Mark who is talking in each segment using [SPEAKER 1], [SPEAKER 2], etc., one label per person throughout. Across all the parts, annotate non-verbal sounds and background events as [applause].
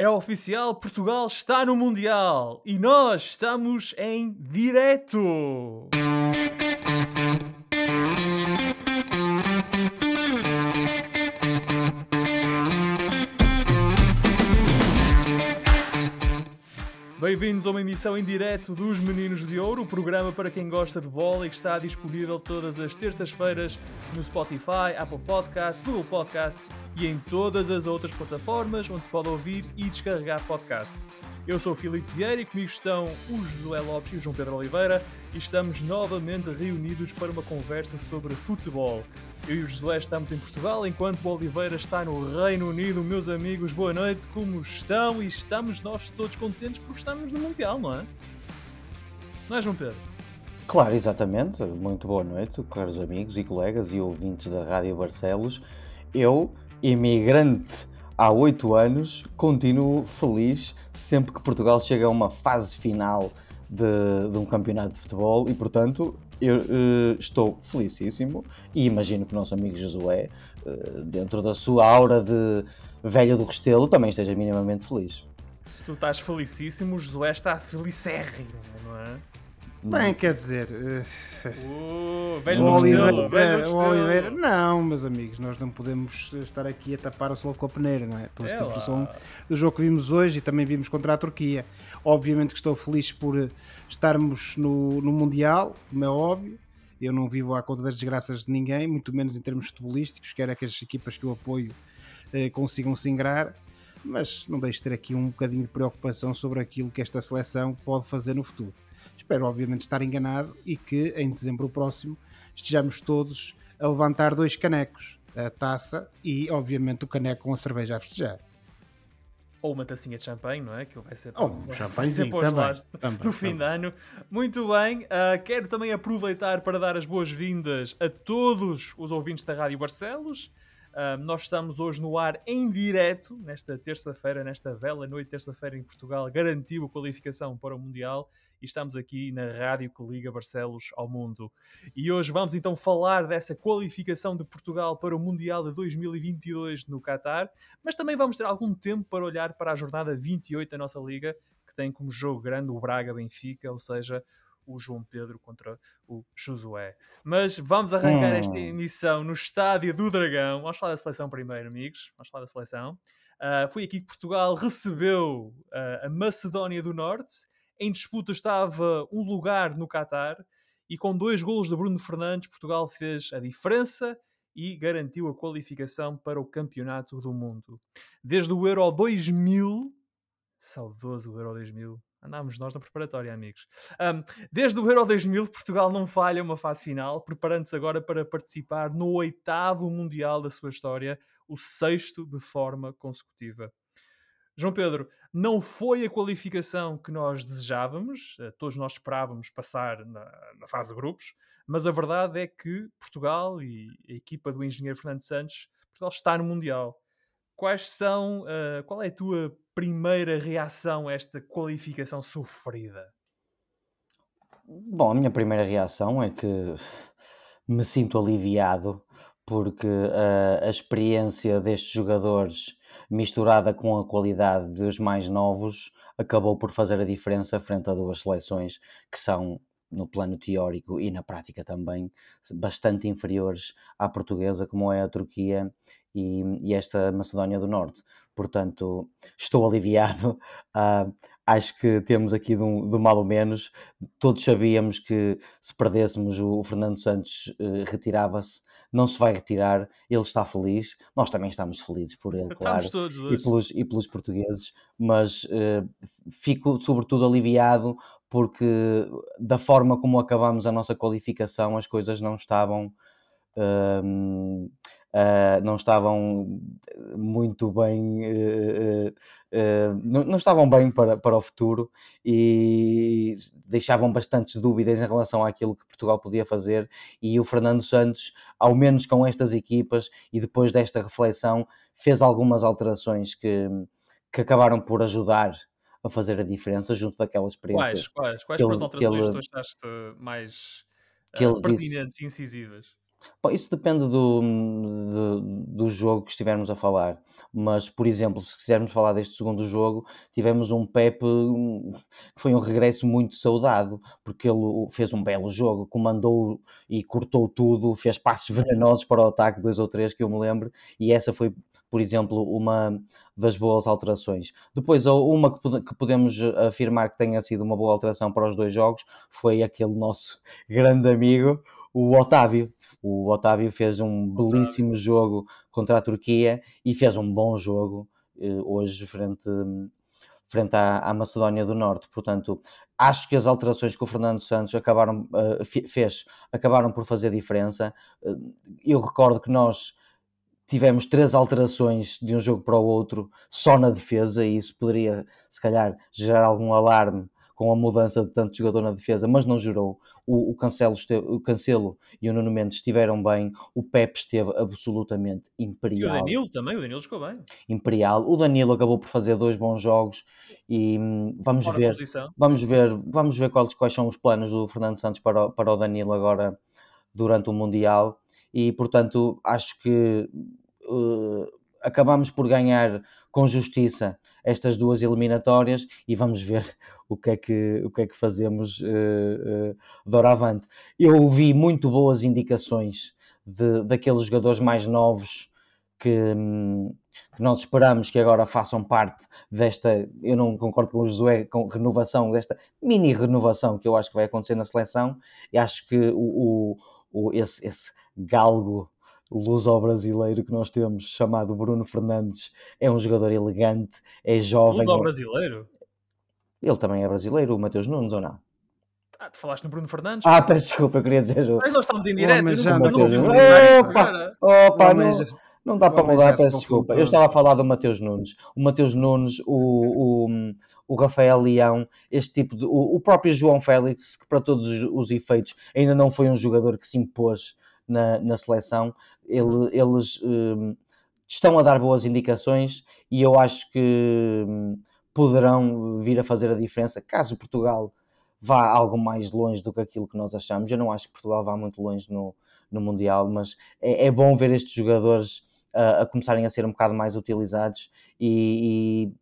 [SPEAKER 1] É oficial, Portugal está no Mundial e nós estamos em direto. Bem-vindos a uma emissão em direto dos Meninos de Ouro, o programa para quem gosta de bola e que está disponível todas as terças-feiras no Spotify, Apple Podcasts, Google Podcasts e em todas as outras plataformas onde se pode ouvir e descarregar podcasts. Eu sou o Filipe Vieira e comigo estão o Josué Lopes e o João Pedro Oliveira e estamos novamente reunidos para uma conversa sobre futebol. Eu e o Josué estamos em Portugal, enquanto o Oliveira está no Reino Unido. Meus amigos, boa noite, como estão? E estamos nós todos contentes porque estamos no Mundial, não é? Não é, João Pedro?
[SPEAKER 2] Claro, exatamente. Muito boa noite, caros amigos e colegas e ouvintes da Rádio Barcelos. Eu imigrante há oito anos, continuo feliz sempre que Portugal chega a uma fase final de, de um campeonato de futebol e, portanto, eu uh, estou felicíssimo e imagino que o nosso amigo Josué, uh, dentro da sua aura de velha do Restelo, também esteja minimamente feliz.
[SPEAKER 1] Se tu estás felicíssimo, o Josué está felicérrimo, não é?
[SPEAKER 3] Bem, quer dizer.
[SPEAKER 1] Uh, velho o, Oliveira, velho
[SPEAKER 3] o Oliveira, não, meus amigos, nós não podemos estar aqui a tapar o sol com a peneira, não é? Estou a ter som do jogo que vimos hoje e também vimos contra a Turquia. Obviamente que estou feliz por estarmos no, no Mundial, como é óbvio. Eu não vivo à conta das desgraças de ninguém, muito menos em termos futebolísticos. Quero é que as equipas que eu apoio eh, consigam se ingrar mas não deixe de ter aqui um bocadinho de preocupação sobre aquilo que esta seleção pode fazer no futuro. Espero, obviamente, estar enganado e que em dezembro próximo estejamos todos a levantar dois canecos, a taça e, obviamente, o caneco com a cerveja a festejar.
[SPEAKER 1] Ou uma tacinha de champanhe, não é? Que vai ser
[SPEAKER 3] Ou um champanhezinho também, [laughs]
[SPEAKER 1] também, no fim de ano. Muito bem, uh, quero também aproveitar para dar as boas-vindas a todos os ouvintes da Rádio Barcelos. Nós estamos hoje no ar em direto, nesta terça-feira, nesta bela noite, terça-feira em Portugal, garantiu a qualificação para o Mundial e estamos aqui na rádio que liga Barcelos ao mundo. E hoje vamos então falar dessa qualificação de Portugal para o Mundial de 2022 no Qatar, mas também vamos ter algum tempo para olhar para a jornada 28 da nossa liga, que tem como jogo grande o Braga-Benfica, ou seja, o João Pedro contra o Josué. Mas vamos arrancar hum. esta emissão no Estádio do Dragão. Vamos falar da seleção primeiro, amigos. Vamos falar da seleção. Uh, foi aqui que Portugal recebeu uh, a Macedónia do Norte em disputa estava um lugar no Qatar e com dois golos de Bruno Fernandes, Portugal fez a diferença e garantiu a qualificação para o Campeonato do Mundo. Desde o Euro 2000, saudoso o Euro 2000, andámos nós na preparatória, amigos. Um, desde o Euro 2000, Portugal não falha uma fase final, preparando-se agora para participar no oitavo Mundial da sua história, o sexto de forma consecutiva. João Pedro, não foi a qualificação que nós desejávamos, eh, todos nós esperávamos passar na, na, fase de grupos, mas a verdade é que Portugal e a equipa do engenheiro Fernando Santos, Portugal está no Mundial. Quais são, uh, qual é a tua primeira reação a esta qualificação sofrida?
[SPEAKER 2] Bom, a minha primeira reação é que me sinto aliviado porque uh, a experiência destes jogadores misturada com a qualidade dos mais novos, acabou por fazer a diferença frente a duas seleções que são, no plano teórico e na prática também, bastante inferiores à portuguesa, como é a Turquia e, e esta Macedónia do Norte. Portanto, estou [laughs] aliviado. Uh, acho que temos aqui de, um, de mal ou menos. Todos sabíamos que se perdêssemos o, o Fernando Santos uh, retirava-se não se vai retirar, ele está feliz, nós também estamos felizes por ele, claro,
[SPEAKER 1] todos
[SPEAKER 2] e, pelos, e pelos portugueses, mas uh, fico sobretudo aliviado porque da forma como acabamos a nossa qualificação as coisas não estavam uh, uh, não estavam muito bem, uh, não, não, estavam bem para, para o futuro e deixavam bastantes dúvidas em relação àquilo que Portugal podia fazer. E o Fernando Santos, ao menos com estas equipas e depois desta reflexão, fez algumas alterações que, que acabaram por ajudar a fazer a diferença junto daquela experiência.
[SPEAKER 1] Quais, quais, quais foram as alterações que, ele, que tu achaste mais uh, pertinentes e incisivas?
[SPEAKER 2] Bom, isso depende do, do, do, jogo que estivermos a falar. Mas, por exemplo, se quisermos falar deste segundo jogo, tivemos um Pepe que foi um regresso muito saudado, porque ele fez um belo jogo, comandou e cortou tudo, fez passos [laughs] venenosos para o ataque, dois ou três que eu me lembro, e essa foi, por exemplo, uma das boas alterações. Depois, uma que podemos afirmar que tenha sido uma boa alteração para os dois jogos foi aquele nosso [laughs] grande amigo, o Otávio o Otávio fez um belíssimo jogo contra a Turquia e fez um bom jogo eh, hoje frente, frente à, à, Macedónia do Norte. Portanto, acho que as alterações que o Fernando Santos acabaram, uh, fez acabaram por fazer diferença. Uh, eu recordo que nós tivemos três alterações de um jogo para o outro só na defesa e isso poderia, se calhar, gerar algum alarme com a mudança de tanto jogador na defesa, mas não gerou. O, o, Cancelo, esteve, o Cancelo e o Nuno Mendes estiveram bem, o Pepe esteve absolutamente imperial.
[SPEAKER 1] E o Danilo também, o Danilo ficou bem.
[SPEAKER 2] Imperial. O Danilo acabou por fazer dois bons jogos e hum, vamos Fora ver, vamos ver, vamos ver quais, quais são os planos do Fernando Santos para o, para o Danilo agora durante o Mundial e portanto acho que uh, acabamos por ganhar com justiça estas duas eliminatórias e vamos ver [laughs] o que é que, o que, é que fazemos uh, uh, doravante. Eu ouvi muito boas indicações de, daqueles jogadores mais novos que, hum, que, nós esperamos que agora façam parte desta, eu não concordo com o Josué, com renovação, desta mini renovação que eu acho que vai acontecer na seleção, e acho que o, o, o esse, esse galgo luso-brasileiro que nós temos, chamado Bruno Fernandes, é um jogador elegante, é jovem.
[SPEAKER 1] Luso-brasileiro?
[SPEAKER 2] Ele também é brasileiro, o Mateus Nunes, ou não?
[SPEAKER 1] Ah, tu falaste no Bruno Fernandes?
[SPEAKER 2] Ah, peço desculpa, eu queria dizer.
[SPEAKER 1] Mas nós estamos em direto,
[SPEAKER 3] mas já não,
[SPEAKER 2] não Opa, opa não, não dá para mudar, peço desculpa. Eu estava a falar do Mateus Nunes. O Mateus Nunes, o, o, o Rafael Leão, este tipo de. O, o próprio João Félix, que para todos os, os efeitos ainda não foi um jogador que se impôs na, na seleção, ele, eles um, estão a dar boas indicações e eu acho que um, poderão vir a fazer a diferença caso Portugal vá algo mais longe do que aquilo que nós achamos. Eu não acho que Portugal vá muito longe no, no Mundial, mas é, é bom ver estes jogadores uh, a começarem a ser um bocado mais utilizados e, e,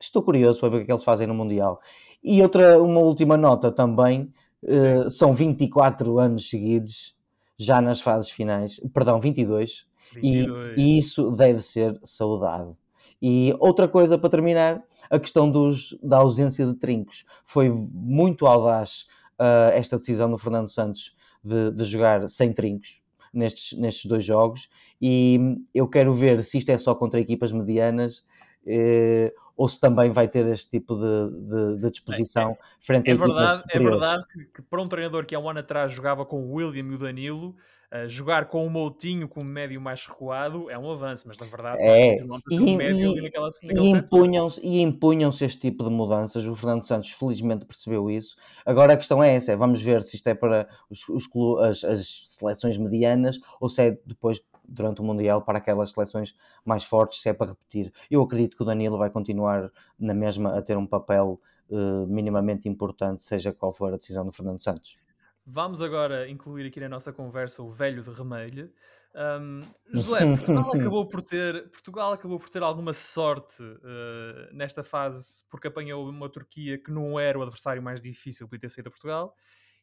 [SPEAKER 2] estou curioso para ver o que, é que eles fazem no Mundial. E outra, uma última nota também, uh, são 24 anos seguidos já nas fases finais, perdão, 22, 22. E, e isso deve ser saudado. E outra coisa para terminar, a questão dos, da ausência de trincos. Foi muito audaz uh, esta decisão do Fernando Santos de, de, jogar sem trincos nestes, nestes dois jogos. E eu quero ver se isto é só contra equipas medianas eh, ou se também vai ter este tipo de, de, de disposição é, é, frente a é equipas
[SPEAKER 1] verdade, É verdade que, que, para um treinador que há um ano atrás jogava com o William e o Danilo, uh, jogar com o Moutinho como médio mais recuado é um avanço, mas na verdade
[SPEAKER 2] é. E, médio e, naquela, e impunham-se e impunham este tipo de mudanças. O Fernando Santos felizmente percebeu isso. Agora a questão é essa: é, vamos ver se isto é para os, os as, as seleções medianas ou se é depois durante o Mundial para aquelas seleções mais fortes, se é para repetir. Eu acredito que o Danilo vai continuar na mesma a ter um papel uh, minimamente importante, seja qual for a decisão do Fernando Santos.
[SPEAKER 1] Vamos agora incluir aqui na nossa conversa o velho de Remelho. Um, José, [laughs] Portugal acabou por ter, Portugal acabou por ter alguma sorte uh, nesta fase porque apanhou uma Turquia que não era o adversário mais difícil para ter saído a Portugal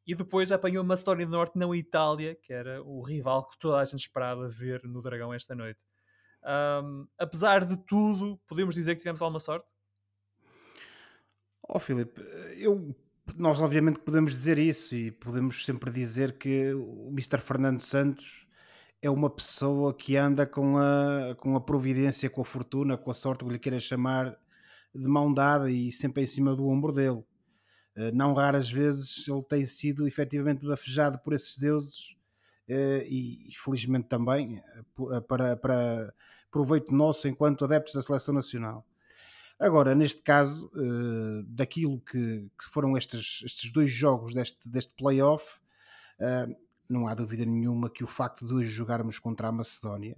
[SPEAKER 1] e depois apanhou Macedónia do Norte na Itália, que era o rival que toda a gente esperava ver no Dragão esta noite. Um, apesar de tudo, podemos dizer que tivemos alguma sorte?
[SPEAKER 3] Oh, Filipe, eu, nós obviamente podemos dizer isso e podemos sempre dizer que o Mr. Fernando Santos é uma pessoa que anda com a, com a providência, com a fortuna, com a sorte, que lhe queira chamar, de mão dada e sempre em cima do ombro dele. Eh, não raras vezes ele tem sido efetivamente bafejado por esses deuses eh, e felizmente também eh, para, para proveito nosso enquanto adeptos da seleção nacional. Agora, neste caso, daquilo que, foram estes, estes dois jogos deste, deste playoff, não há dúvida nenhuma que o facto de hoje jogarmos contra a Macedónia,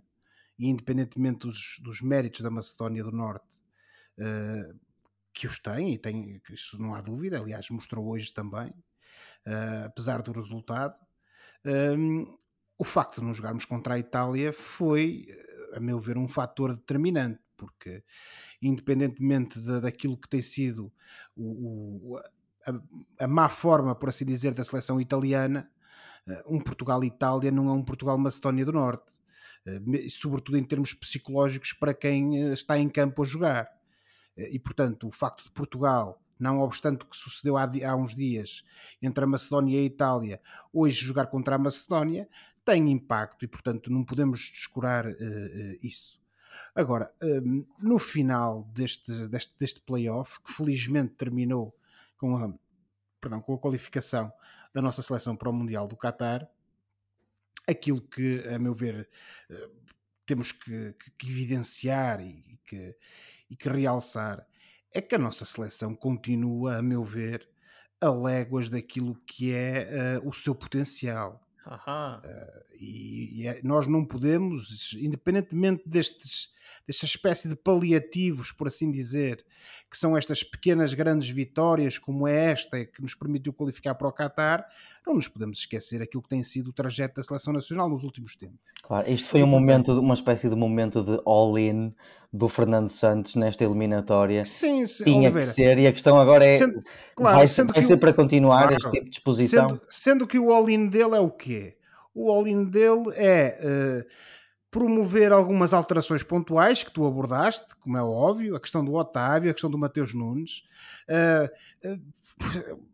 [SPEAKER 3] e independentemente dos, dos méritos da Macedónia do Norte, que os tem, e tem, isso não há dúvida, aliás, mostrou hoje também, uh, apesar do resultado. Um, o facto de não jogarmos contra a Itália foi, a meu ver, um fator determinante, porque independentemente de, daquilo que tem sido o, o, a, a, má forma, por assim dizer, da seleção italiana, eh, um Portugal-Itália não é um Portugal-Macedónia do Norte, eh, sobretudo em termos psicológicos para quem está em campo a jogar. E portanto, o facto de Portugal não obstante o que sucedeu há, há, uns dias entre a Macedónia e a Itália, hoje jogar contra a Macedónia tem impacto e, portanto, não podemos descurar uh, uh, isso. Agora, um, no final deste, deste, deste playoff, que felizmente terminou com a, perdão, com a qualificação da nossa seleção para o Mundial do Qatar, aquilo que, a meu ver, temos que, que, que evidenciar e que, e que realçar é que a nossa seleção continua, a meu ver, a léguas daquilo que é uh, o seu potencial. Uh, e, e é, nós não podemos, independentemente destes, desta espécie de paliativos, por assim dizer, que são estas pequenas grandes vitórias, como é esta que nos permitiu qualificar para o Qatar, não nos podemos esquecer aquilo que tem sido o trajeto da seleção nacional nos últimos tempos.
[SPEAKER 2] Claro, isto foi um momento, uma espécie de momento de all-in do Fernando Santos nesta eliminatória.
[SPEAKER 3] Sim, sim
[SPEAKER 2] Tinha Oliveira. que ser, e a questão agora é: sendo, claro, vai, sendo vai ser o, para continuar claro, este tipo de disposição?
[SPEAKER 3] Sendo, sendo, que o all-in dele é o quê? O all-in dele é. Uh, promover algumas alterações pontuais que tu abordaste, como é óbvio, a questão do Otávio, a questão do Mateus Nunes. Uh, uh,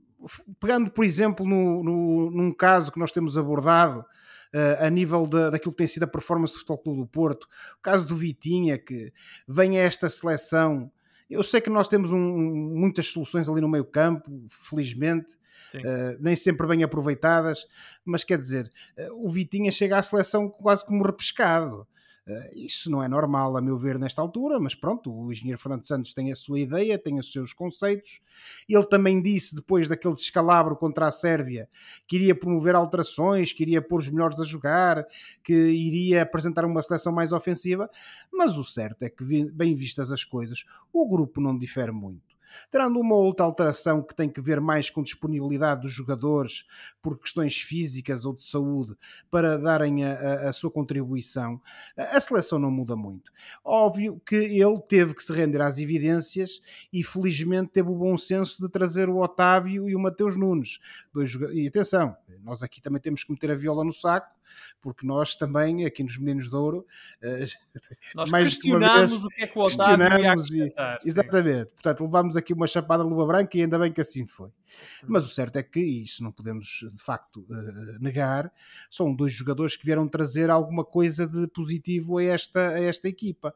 [SPEAKER 3] pegando, por exemplo, no, no, num caso que nós temos abordado, uh, a nível de, daquilo que tem sido a performance do Futebol Clube do Porto, o caso do Vitinha, que vem a esta seleção. Eu sei que nós temos um, muitas soluções ali no meio campo, felizmente, uh, nem sempre bem aproveitadas, mas quer dizer, uh, o Vitinha chega à seleção quase como repescado. Uh, isso não é normal, a meu ver, nesta altura, mas pronto, o engenheiro Fernando Santos tem a sua ideia, tem os seus conceitos. Ele também disse, depois daquele descalabro contra a Sérvia, que iria promover alterações, que iria pôr os melhores a jogar, que iria apresentar uma seleção mais ofensiva. Mas o certo é que, bem vistas as coisas, o grupo não difere muito terando uma outra alteração que tem que ver mais com disponibilidade dos jogadores por questões físicas ou de saúde para darem a, a, a sua contribuição, a, a seleção não muda muito. Óbvio que ele teve que se render às evidências e felizmente teve o bom senso de trazer o Otávio e o Mateus Nunes. Dois, e atenção, nós aqui também temos que meter a viola no saco porque nós também, aqui nos Meninos de Ouro,
[SPEAKER 1] eh, [laughs] nós mais questionamos vez, o que é que o Otávio e,
[SPEAKER 3] Exatamente. Portanto, levámos aqui uma chapada luva branca e ainda bem que assim foi. Hum. Mas o certo é que, e isso não podemos de facto eh, negar, são dois jogadores que vieram trazer alguma coisa de positivo a esta, a esta equipa.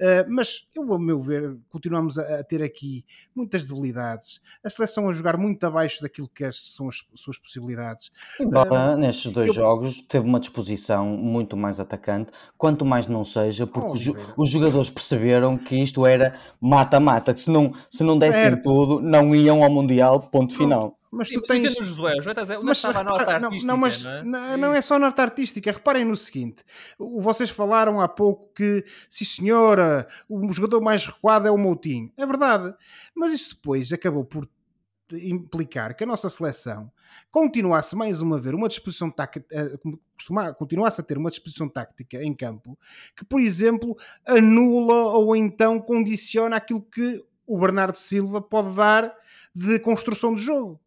[SPEAKER 3] Uh, mas eu, a meu ver, continuamos a, a, ter aqui muitas debilidades. A seleção a jogar muito abaixo daquilo que são as suas possibilidades.
[SPEAKER 2] Embora uh, nestes dois eu... jogos teve uma disposição muito mais atacante, quanto mais não seja, porque oh, os jogadores perceberam que isto era mata-mata, que se não, se não dessem tudo, não iam ao Mundial, ponto final.
[SPEAKER 1] Mas tu tens. No Josué, o Josué está mas, estava a nota artística.
[SPEAKER 3] Não, mas
[SPEAKER 1] não é?
[SPEAKER 3] não, é só nota artística. Reparem no seguinte: vocês falaram há pouco que, sim senhora, o jogador mais recuado é o Moutinho. É verdade. Mas isso depois acabou por implicar que a nossa seleção continuasse mais uma vez uma disposição tática, eh, continuasse a ter uma disposição tática em campo que, por exemplo, anula ou então condiciona aquilo que o Bernardo Silva pode dar de construção de jogo.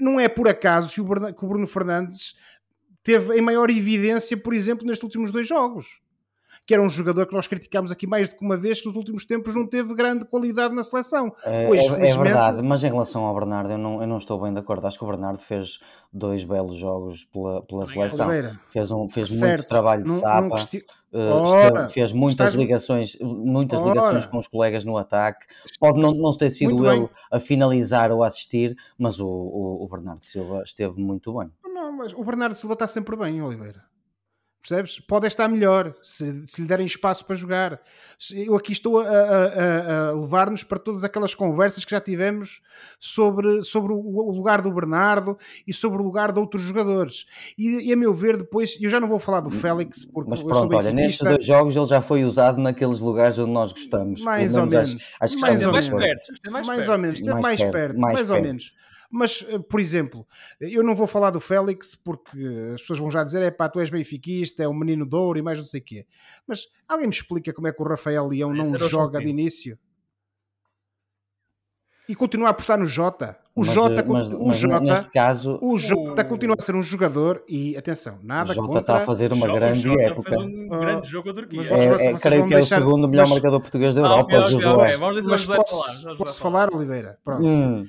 [SPEAKER 3] Não é por acaso que o Bruno Fernandes teve em maior evidência, por exemplo, nestes últimos dois jogos. Que era um jogador que nós criticámos aqui mais do que uma vez, que nos últimos tempos não teve grande qualidade na seleção.
[SPEAKER 2] É, Hoje, é, é felizmente... é verdade, mas em relação ao Bernardo, eu não, eu não estou bem de acordo. Acho que o Bernardo fez dois belos jogos pela, pela seleção. Oliveira. Fez, um, fez certo. muito trabalho de não, sapa. Não questi... Uh, fez muitas Estás... ligações, muitas Ora. ligações com os colegas no ataque. Pode não, não ter sido muito ele bem. a finalizar ou a assistir, mas o, o, o, Bernardo Silva esteve muito bem.
[SPEAKER 3] Não, mas o Bernardo Silva está sempre bem, Oliveira. Percebes? Pode estar melhor se, se lhe derem espaço para jogar. Eu aqui estou a, a, a levar-nos para todas aquelas conversas que já tivemos sobre, sobre o lugar do Bernardo e sobre o lugar de outros jogadores. E, e a meu ver, depois, eu já não vou falar do Félix, porque
[SPEAKER 2] Mas pronto, olha, nestes dois jogos ele já foi usado naqueles lugares onde nós gostamos.
[SPEAKER 3] Mais ou menos.
[SPEAKER 2] Acho, acho
[SPEAKER 3] mais, ou mais, perto, mais, mais ou menos. Mais, mais perto, mais, ou menos. Mas, eh, por exemplo, eu não vou falar do Félix porque as pessoas vão já dizer: é pá, tu és benfiquista, é um menino de ouro e mais não sei o quê. Mas alguém me explica como é que o Rafael Leão não joga de início? E continua a apostar no Jota. O mas, Jota, eh, mas, o mas Jota, caso, o Jota o... continua a ser um jogador e atenção, nada o Jota contra...
[SPEAKER 2] está a fazer uma grande
[SPEAKER 1] o
[SPEAKER 2] época.
[SPEAKER 1] Fez um grande jogo a Turquia.
[SPEAKER 2] É, é, creio que deixar... é o segundo melhor marcador português da ah, Europa.
[SPEAKER 1] Okay, okay, okay. Vamos mas posso,
[SPEAKER 3] falar. posso falar, Oliveira? Pronto. Hum.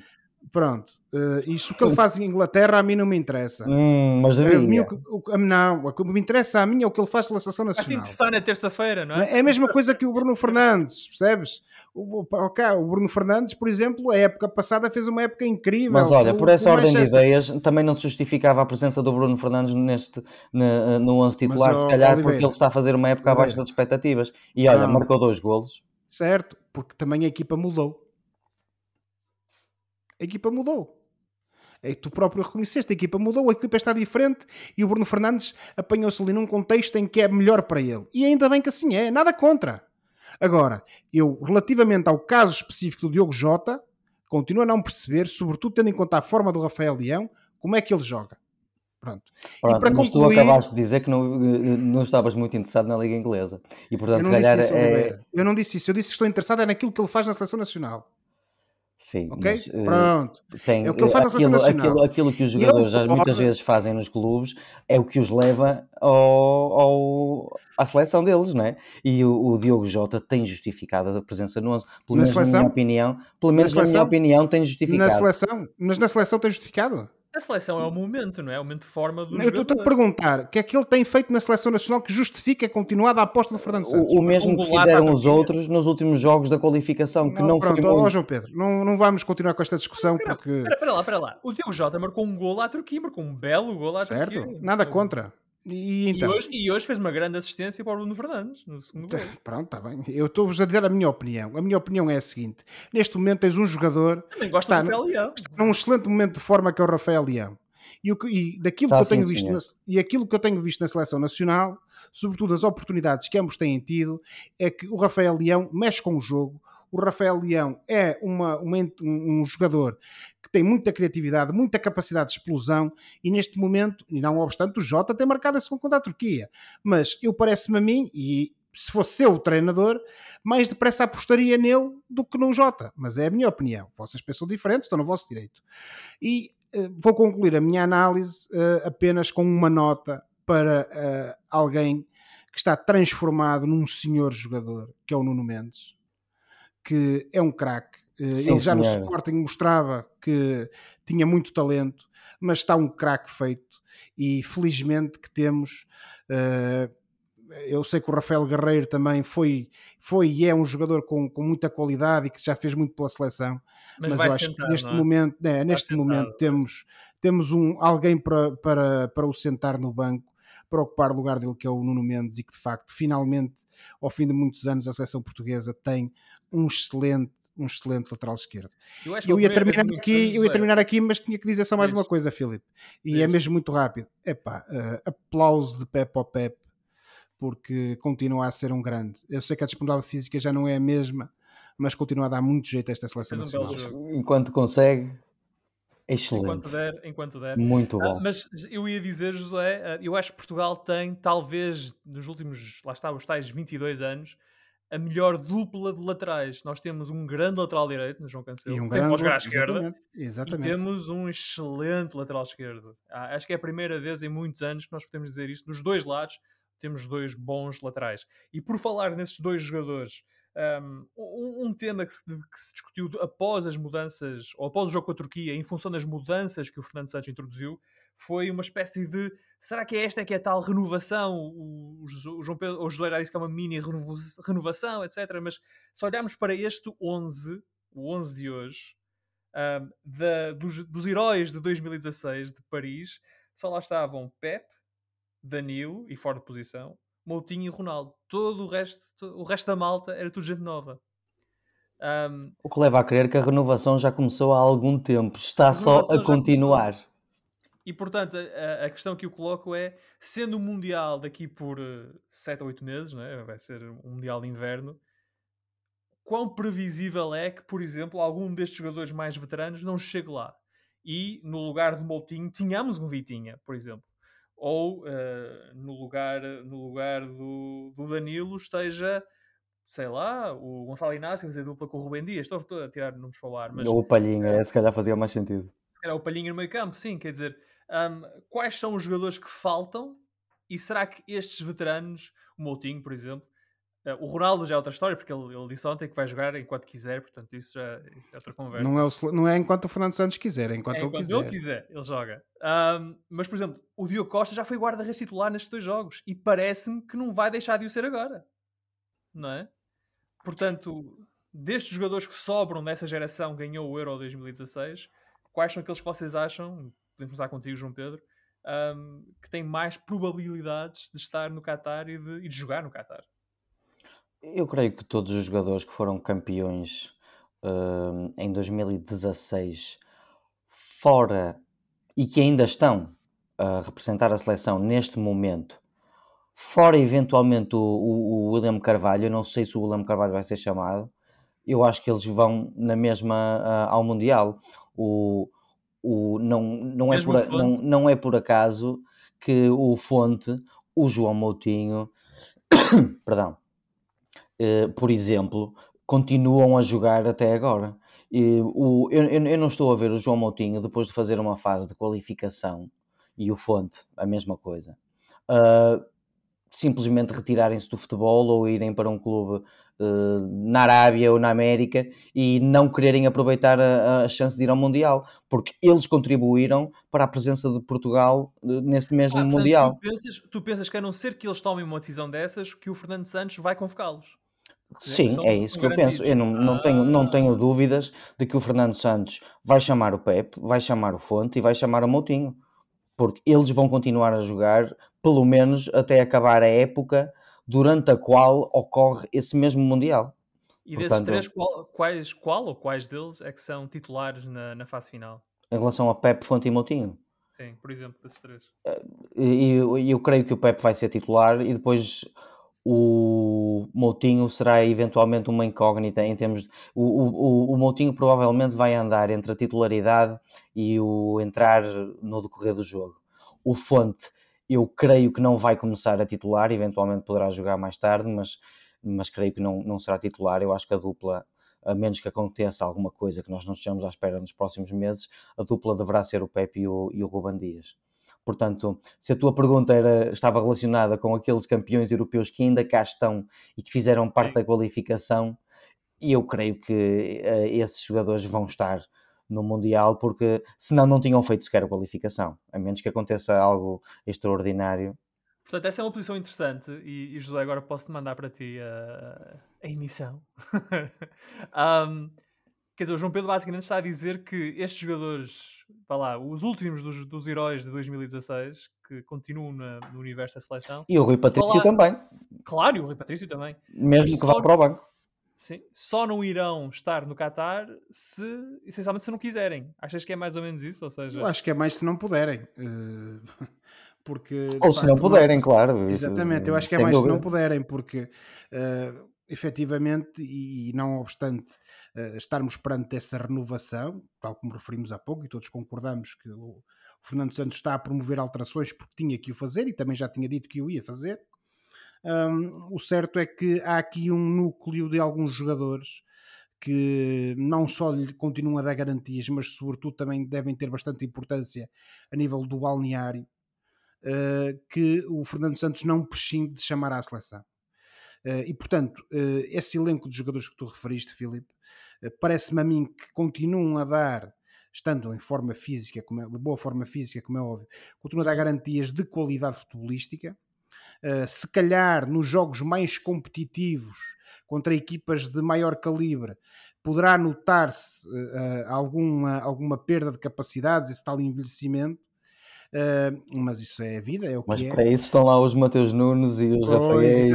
[SPEAKER 3] Pronto. Uh, isso que ele faz em Inglaterra a mim não me interessa.
[SPEAKER 2] Hum, mas a mim, o,
[SPEAKER 3] o, não, o que me interessa a mim é o que ele faz pela seleção nacional.
[SPEAKER 1] A está na terça-feira, não é?
[SPEAKER 3] É a mesma coisa que o Bruno Fernandes, percebes? O, okay, o Bruno Fernandes, por exemplo, a época passada fez uma época incrível.
[SPEAKER 2] Mas olha, por essa ordem de ideias, também não se justificava a presença do Bruno Fernandes neste, no, no 11 titular, Mas, se calhar Oliveira, porque ele está a fazer uma época Oliveira. abaixo das expectativas. E olha, não. marcou dois golos.
[SPEAKER 3] Certo, porque também a equipa mudou. A equipa mudou. É, tu próprio reconheceste, a equipa mudou, a equipa está diferente e o Bruno Fernandes apanhou-se ali num contexto em que é melhor para ele. E ainda bem que assim é, nada contra. Agora, eu, relativamente ao caso específico do Diogo Jota, continuo a não perceber, sobretudo tendo em conta a forma do Rafael Leão, como é que ele joga. Pronto.
[SPEAKER 2] Pronto, e mas concluir, tu acabaste de dizer que não, não estavas muito interessado na Liga Inglesa. E portanto,
[SPEAKER 3] eu não, disse isso, é... eu não disse isso, eu disse que estou interessado é naquilo que ele faz na seleção nacional.
[SPEAKER 2] Sim,
[SPEAKER 3] ok? Mas, uh, Pronto.
[SPEAKER 2] Tem, é o que ele faz na seleção nacional. Aquilo, aquilo que os jogadores já muitas vezes fazem nos clubes é o que os leva ao, ao, à seleção deles, não é? E o, o, Diogo Jota tem justificado a presença no 11. Pelo menos na, na minha opinião, pelo menos na, na minha opinião, tem justificado.
[SPEAKER 3] Na seleção? Mas na seleção tem justificado?
[SPEAKER 1] A seleção é o momento, não é? O momento de forma do
[SPEAKER 3] Eu estou a perguntar, o que é que ele tem feito na seleção nacional que justifica a continuada aposta do Fernando Santos?
[SPEAKER 2] O, o mesmo que fizeram os outros nos últimos jogos da qualificação, que não, não
[SPEAKER 3] pronto,
[SPEAKER 2] foi
[SPEAKER 3] muito... João Pedro, não, não vamos continuar com esta discussão
[SPEAKER 1] espera,
[SPEAKER 3] porque...
[SPEAKER 1] Espera, lá, espera lá. O Diogo Jota marcou um gol à Turquia, marcou um belo gol à
[SPEAKER 3] certo,
[SPEAKER 1] Turquia.
[SPEAKER 3] Certo, nada contra. E, então?
[SPEAKER 1] e, hoje, e hoje fez uma grande assistência para o Bruno Fernandes no segundo gol.
[SPEAKER 3] Pronto, está bem. Eu estou-vos a dar a minha opinião. A minha opinião é a seguinte: neste momento tens um jogador
[SPEAKER 1] Também gosta
[SPEAKER 3] está,
[SPEAKER 1] do Rafael Leão.
[SPEAKER 3] está num excelente momento de forma que é o Rafael Leão. E, o que, e daquilo tá, que eu tenho visto na, e aquilo que eu tenho visto na seleção nacional, sobretudo as oportunidades que ambos têm tido, é que o Rafael Leão mexe com o jogo. O Rafael Leão é uma, uma, um jogador tem muita criatividade, muita capacidade de explosão e neste momento, e não obstante, o Jota tem marcado a segunda contra a Turquia. Mas eu parece-me a mim, e se fosse eu o treinador, mais depressa apostaria nele do que no Jota. Mas é a minha opinião. Vocês pensam diferente, estão no vosso direito. E eh, vou concluir a minha análise uh, apenas com uma nota para uh, alguém que está transformado num senhor jogador, que é o Nuno Mendes, que é um craque. Uh, ele já senhora. no Sporting mostrava que tinha muito talento, mas está um craque feito e felizmente que temos eu sei que o Rafael Guerreiro também foi, foi e é um jogador com, com muita qualidade e que já fez muito pela seleção. Mas, mas eu acho sentar, que neste é? momento, né, neste momento temos, temos um, alguém para, para, para o sentar no banco, para ocupar o lugar dele, que é o Nuno Mendes, e que de facto, finalmente, ao fim de muitos anos, a seleção portuguesa tem um excelente um excelente lateral esquerdo. Eu, eu ia terminar aqui, eu ia terminar aqui, mas tinha que dizer só mais uma coisa, Filipe. E é mesmo muito rápido. Epá, uh, aplauso de Pepe ao Pepe porque continua a ser um grande. Eu sei que a disponibilidade física já não é a mesma, mas continua a dar muito jeito a esta seleção nacional.
[SPEAKER 2] Enquanto consegue, excelente.
[SPEAKER 1] Enquanto der, enquanto der.
[SPEAKER 2] Muito bom.
[SPEAKER 1] Ah, mas eu ia dizer, José, ah, eu acho que Portugal tem, talvez, nos últimos, lá está, os tais 22 anos, a melhor dupla de laterais. Nós temos um grande lateral direito no João Cancelo,
[SPEAKER 3] e um temos
[SPEAKER 1] grande, à esquerda,
[SPEAKER 3] exatamente, exatamente.
[SPEAKER 1] e temos um excelente lateral esquerdo. Ah, acho que é a primeira vez em muitos anos que nós podemos dizer isto, nos dois lados, temos dois bons laterais. E por falar nesses dois jogadores, um, um tema que se, que se, discutiu após as mudanças, ou após o jogo com a Turquia, em função das mudanças que o Fernando Santos introduziu, foi uma espécie de será que é esta que é a tal renovação? O, o João Pedro, o José já disse que é uma mini renovação, etc. Mas se olharmos para este 11, o 11 de hoje, um, da, dos, dos heróis de 2016 de Paris, só lá estavam Pep, Danilo e fora de posição, Moutinho e Ronaldo. Todo o resto, o resto da malta era tudo gente nova. Um,
[SPEAKER 2] o que leva a crer que a renovação já começou há algum tempo, está só a continuar.
[SPEAKER 1] E portanto, a, a, questão que eu coloco é: sendo o Mundial daqui por 7 ou 8 meses, né? vai ser um Mundial de Inverno, quão previsível é que, por exemplo, algum destes jogadores mais veteranos não chegue lá? e no lugar do Moutinho tínhamos um Vitinha, por exemplo. Ou uh, no lugar, no lugar do, do Danilo esteja sei lá, o Gonçalo Inácio fazer dupla com o Rubem Dias. Estou a tirar nomes para o ar. Mas,
[SPEAKER 2] Ou o Palhinha, é, se calhar fazia mais sentido.
[SPEAKER 1] Calhar o Palhinha no meio campo, sim. Quer dizer, um, quais são os jogadores que faltam e será que estes veteranos, o Moutinho, por exemplo, uh, o Ronaldo já é outra história, porque ele, ele, disse ontem que vai jogar enquanto quiser, portanto isso já isso é outra conversa.
[SPEAKER 3] Não é, o, não é enquanto o Fernando Santos quiser, é enquanto, é enquanto ele quiser.
[SPEAKER 1] ele quiser, ele joga. Um, mas, por exemplo, o Diogo Costa já foi guarda-redes titular nestes dois jogos e parece-me que não vai deixar de o ser agora. Não é? Portanto, destes jogadores que sobram nessa geração ganhou o Euro 2016, quais são aqueles que vocês acham, podemos começar contigo, João Pedro, um, que têm mais probabilidades de estar no Qatar e de, e de, jogar no Qatar?
[SPEAKER 2] Eu creio que todos os jogadores que foram campeões em 2016 fora e que ainda estão a representar a seleção neste momento Fora eventualmente o, o, o William Carvalho, eu não sei se o William Carvalho vai ser chamado. Eu acho que eles vão na mesma uh, ao Mundial. O, o, não, não, é por, não, não é por acaso que o Fonte, o João Moutinho, [coughs] perdão, uh, por exemplo, continuam a jogar até agora. E, o, eu, eu, não estou a ver o João Moutinho depois de fazer uma fase de qualificação e o Fonte, a mesma coisa. Uh, simplesmente retirarem-se do futebol ou irem para um clube na Arábia ou na América e não quererem aproveitar a, a, chance de ir ao Mundial, porque eles contribuíram para a presença de Portugal uh, neste mesmo ah, Mundial.
[SPEAKER 1] Tu pensas, tu pensas que a não ser que eles tomem uma decisão dessas, que o Fernando Santos vai convocá-los?
[SPEAKER 2] Sim, é isso que eu penso. Eu não, não, tenho, não tenho ah. dúvidas de que o Fernando Santos vai chamar o Pepe, vai chamar o Fonte e vai chamar o Moutinho porque eles vão continuar a jogar pelo menos até acabar a época durante a qual ocorre esse mesmo Mundial.
[SPEAKER 1] E Portanto, desses três, qual, quais, qual ou quais deles é que são titulares na, na fase final?
[SPEAKER 2] Em relação a Pepe, Fonte e Moutinho?
[SPEAKER 1] Sim, por exemplo, desses três.
[SPEAKER 2] Eh, e eu, eu creio que o Pepe vai ser titular e depois o Moutinho será eventualmente uma incógnita em termos de, o, o, o Moutinho provavelmente vai andar entre a titularidade e o entrar no decorrer do jogo. O Fonte eu creio que não vai começar a titular, eventualmente poderá jogar mais tarde, mas, mas creio que não, não será titular. Eu acho que a dupla, a menos que aconteça alguma coisa que nós não estejamos à espera nos próximos meses, a dupla deverá ser o Pepe e o, e o Ruban Dias. Portanto, se a tua pergunta era, estava relacionada com aqueles campeões europeus que ainda cá estão e que fizeram parte Sim. da qualificação, eu creio que uh, esses jogadores vão estar no Mundial, porque senão não tinham feito sequer a qualificação, a menos que aconteça algo extraordinário.
[SPEAKER 1] Portanto, essa é uma posição interessante e, e José, agora posso-te mandar para ti a, a emissão. [laughs] um, Quer dizer, o João Pedro basicamente está a dizer que estes jogadores, vá lá, os últimos dos, dos heróis de 2016, que continuam na, no universo da seleção.
[SPEAKER 2] E o Rui Patrício também.
[SPEAKER 1] Claro, e o Rui Patrício também.
[SPEAKER 2] Mesmo que vá para o banco.
[SPEAKER 1] Sim, só não irão estar no Qatar se, essencialmente, se não quiserem. Achas que é mais ou menos isso? Ou seja...
[SPEAKER 3] Eu acho que é mais se não puderem. Uh... [laughs] Porque,
[SPEAKER 2] ou se não puderem, claro.
[SPEAKER 3] Exatamente, eu acho que é mais dúvida. se não puderem, porque uh, efetivamente, e, e não obstante uh, estarmos perante essa renovação, tal como referimos há pouco, e todos concordamos que o, Fernando Santos está a promover alterações porque tinha que o fazer e também já tinha dito que o ia fazer. Um, o certo é que há aqui um núcleo de alguns jogadores que não só lhe continuam a dar garantias, mas sobretudo também devem ter bastante importância a nível do balneário, uh, que o Fernando Santos não prescinde de chamar à seleção. Uh, e portanto, uh, esse elenco de jogadores que tu referiste, Filipe, parece-me a mim que continuam a dar, estando em forma física, como é, boa forma física, como é óbvio, continuam a dar garantias de qualidade futebolística. Se calhar nos jogos mais competitivos, contra equipas de maior calibre, poderá notar-se alguma, alguma perda de capacidades, esse tal envelhecimento, Uh, mas isso é a vida, é o
[SPEAKER 2] mas
[SPEAKER 3] que é.
[SPEAKER 2] para isso estão lá os Mateus Nunes e os Rafaéis e,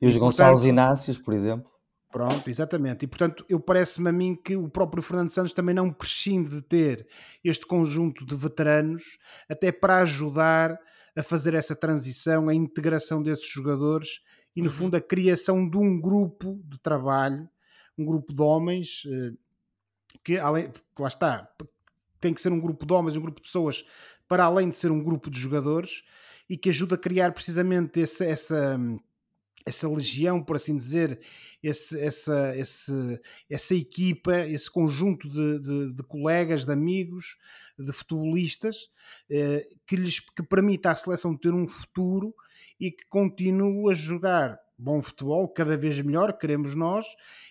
[SPEAKER 2] e, os e, Gonçalves Inácios, por exemplo.
[SPEAKER 3] Pronto, exatamente. E portanto, eu parece-me a mim que o próprio Fernando Santos também não prescinde de ter este conjunto de veteranos até para ajudar a fazer essa transição, a integração desses jogadores e, no uhum. fundo, a criação de um grupo de trabalho, um grupo de homens eh, que, além, lá está, tem que ser um grupo de homens, um grupo de pessoas, para além de ser um grupo de jogadores, e que ajuda a criar precisamente esse, essa, essa legião, por assim dizer, esse, essa, esse, essa equipa, esse conjunto de, de, de colegas, de amigos, de futebolistas, eh, que lhes que permita à seleção ter um futuro e que continue a jogar bom futebol, cada vez melhor, queremos nós,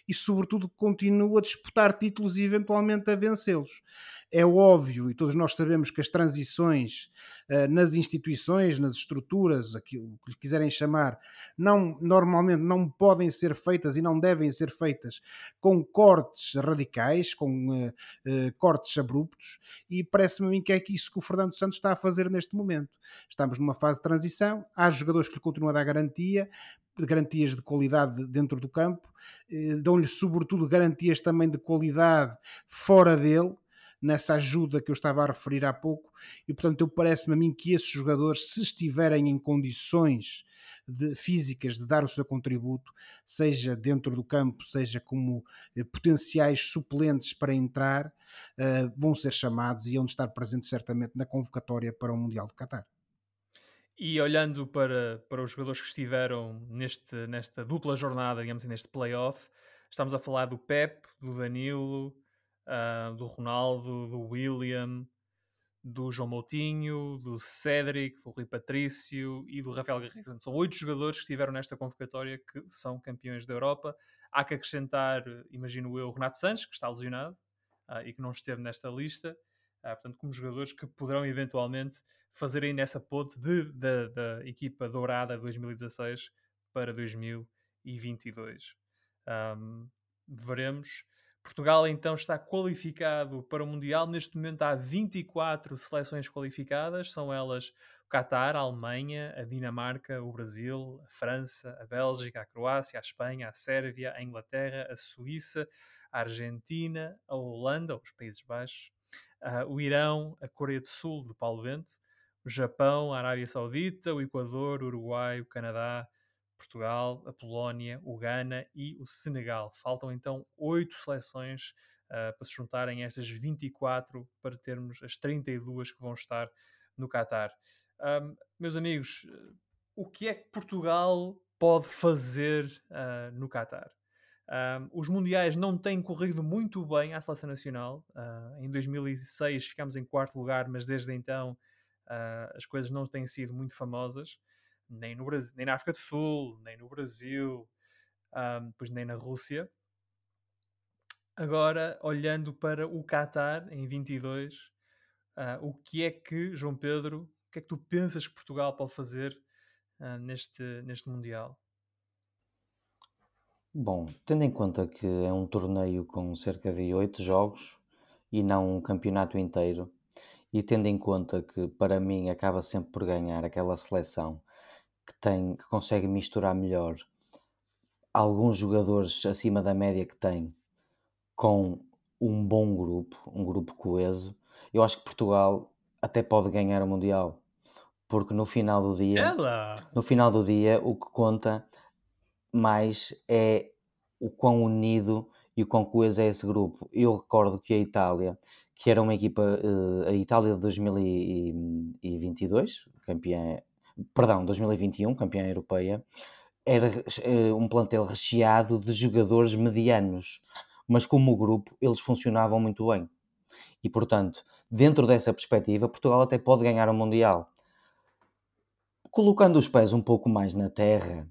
[SPEAKER 3] e sobretudo continua a disputar títulos e eventualmente a vencê-los. É óbvio, e todos nós sabemos que as transições uh, nas instituições, nas estruturas, aquilo que lhe quiserem chamar, não, normalmente não podem ser feitas e não devem ser feitas com cortes radicais, com uh, uh, cortes abruptos, e parece-me que é isso que o Fernando Santos está a fazer neste momento. Estamos numa fase de transição, há jogadores que lhe continuam a dar garantia, de garantias de qualidade dentro do campo, dão-lhe sobretudo garantias também de qualidade fora dele, nessa ajuda que eu estava a referir há pouco, e portanto eu parece-me a mim que esses jogadores, se estiverem em condições de, físicas de dar o seu contributo, seja dentro do campo, seja como eh, potenciais suplentes para entrar, uh, vão ser chamados e vão estar presentes certamente na convocatória para o Mundial de Qatar.
[SPEAKER 1] E olhando para, para os jogadores que estiveram neste, nesta dupla jornada, digamos assim, neste playoff, estamos a falar do Pep, do Danilo, uh, do Ronaldo, do William, do João Moutinho, do Cédric, do Rui Patrício e do Rafael Guerreiro. São oito jogadores que estiveram nesta convocatória que são campeões da Europa. Há que acrescentar, imagino eu, o Renato Sanches, que está lesionado uh, e que não esteve nesta lista. Uh, portanto, como jogadores que poderão eventualmente fazer ainda essa ponte da equipa dourada de 2016 para 2022. Um, veremos. Portugal então está qualificado para o Mundial. Neste momento há 24 seleções qualificadas, são elas o Qatar, a Alemanha, a Dinamarca, o Brasil, a França, a Bélgica, a Croácia, a Espanha, a Sérvia, a Inglaterra, a Suíça, a Argentina, a Holanda, os Países Baixos, uh, o Irão, a Coreia do Sul, de Paulo Bento, o Japão, a Arábia Saudita, o Equador, o Uruguai, o Canadá, Portugal, a Polónia, o Ghana e o Senegal. Faltam então oito seleções uh, para se juntarem a estas 24 para termos as 32 que vão estar no Qatar. Um, meus amigos, o que é que Portugal pode fazer uh, no Qatar? Um, os mundiais não têm corrido muito bem à seleção nacional. Uh, em 2006 ficámos em quarto lugar, mas desde então uh, as coisas não têm sido muito famosas nem, no Brasil, nem na África do Sul, nem no Brasil, um, pois nem na Rússia. Agora, olhando para o Qatar em 22, uh, ah, o que é que, João Pedro, o que é que tu pensas que Portugal pode fazer uh, neste, neste Mundial?
[SPEAKER 2] Bom, tendo em conta que é um torneio com cerca de oito jogos e não um campeonato inteiro, e tendo em conta que para mim acaba sempre por ganhar aquela seleção que tem, que consegue misturar melhor alguns jogadores acima da média que tem com um bom grupo, um grupo coeso, eu acho que Portugal até pode ganhar o Mundial. Porque no final do dia,
[SPEAKER 1] Ela.
[SPEAKER 2] no final do dia, o que conta mais é o quão unido e o quão coeso é esse grupo. Eu recordo que a Itália, que era uma equipa, eh, a Itália de 2022, campeã perdão, 2021, campeã europeia, era uh, um plantel recheado de jogadores medianos, mas como grupo eles funcionavam muito bem. E portanto, dentro dessa perspectiva, Portugal até pode ganhar o Mundial. Colocando os pés um pouco mais na terra,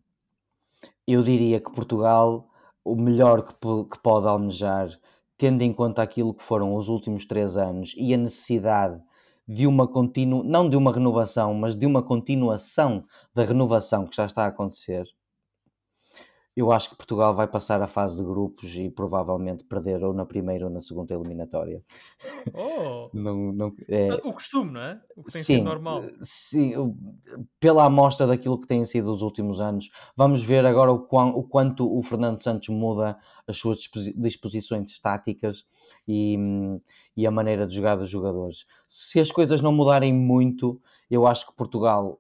[SPEAKER 2] eu diria que Portugal, o melhor que, que pode almejar, tendo em conta aquilo que foram os últimos três anos e a necessidade de uma continu... não de uma renovação, mas de uma continuação da renovação que já está a acontecer, eu acho que Portugal vai passar a fase de grupos e provavelmente perder ou na primeira ou na segunda eliminatória.
[SPEAKER 1] Oh! [laughs]
[SPEAKER 2] não, não, é...
[SPEAKER 1] O costume, não é? O que tem sim, sido normal.
[SPEAKER 2] Sim, pela amostra daquilo que tem sido os últimos anos, vamos ver agora o, quão, o quanto o Fernando Santos muda as suas disposições táticas e, e a maneira de jogar dos jogadores. Se as coisas não mudarem muito, eu acho que Portugal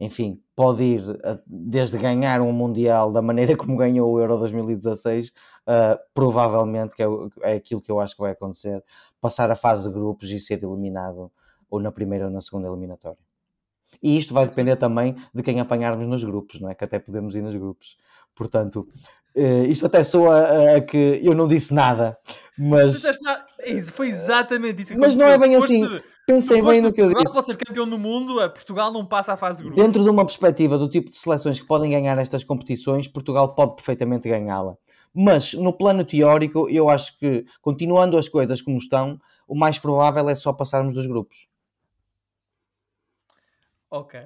[SPEAKER 2] enfim, pode ir a, desde ganhar um Mundial da maneira como ganhou o Euro 2016, uh, provavelmente, que é, é aquilo que eu acho que vai acontecer, passar a fase de grupos e ser eliminado ou na primeira ou na segunda eliminatória. E isto vai depender também de quem apanharmos nos grupos, não é? Que até podemos ir nos grupos. Portanto, uh, isto até soa a que eu não disse nada, mas.
[SPEAKER 1] Foi exatamente isso que
[SPEAKER 2] Mas não é bem assim. Pensem bem no que eu disse.
[SPEAKER 1] pode ser campeão do mundo, Portugal não passa a fase de
[SPEAKER 2] grupo. Dentro de uma perspectiva do tipo de seleções que podem ganhar estas competições, Portugal pode perfeitamente ganhá-la. Mas no plano teórico, eu acho que, continuando as coisas como estão, o mais provável é só passarmos dos grupos.
[SPEAKER 1] Ok.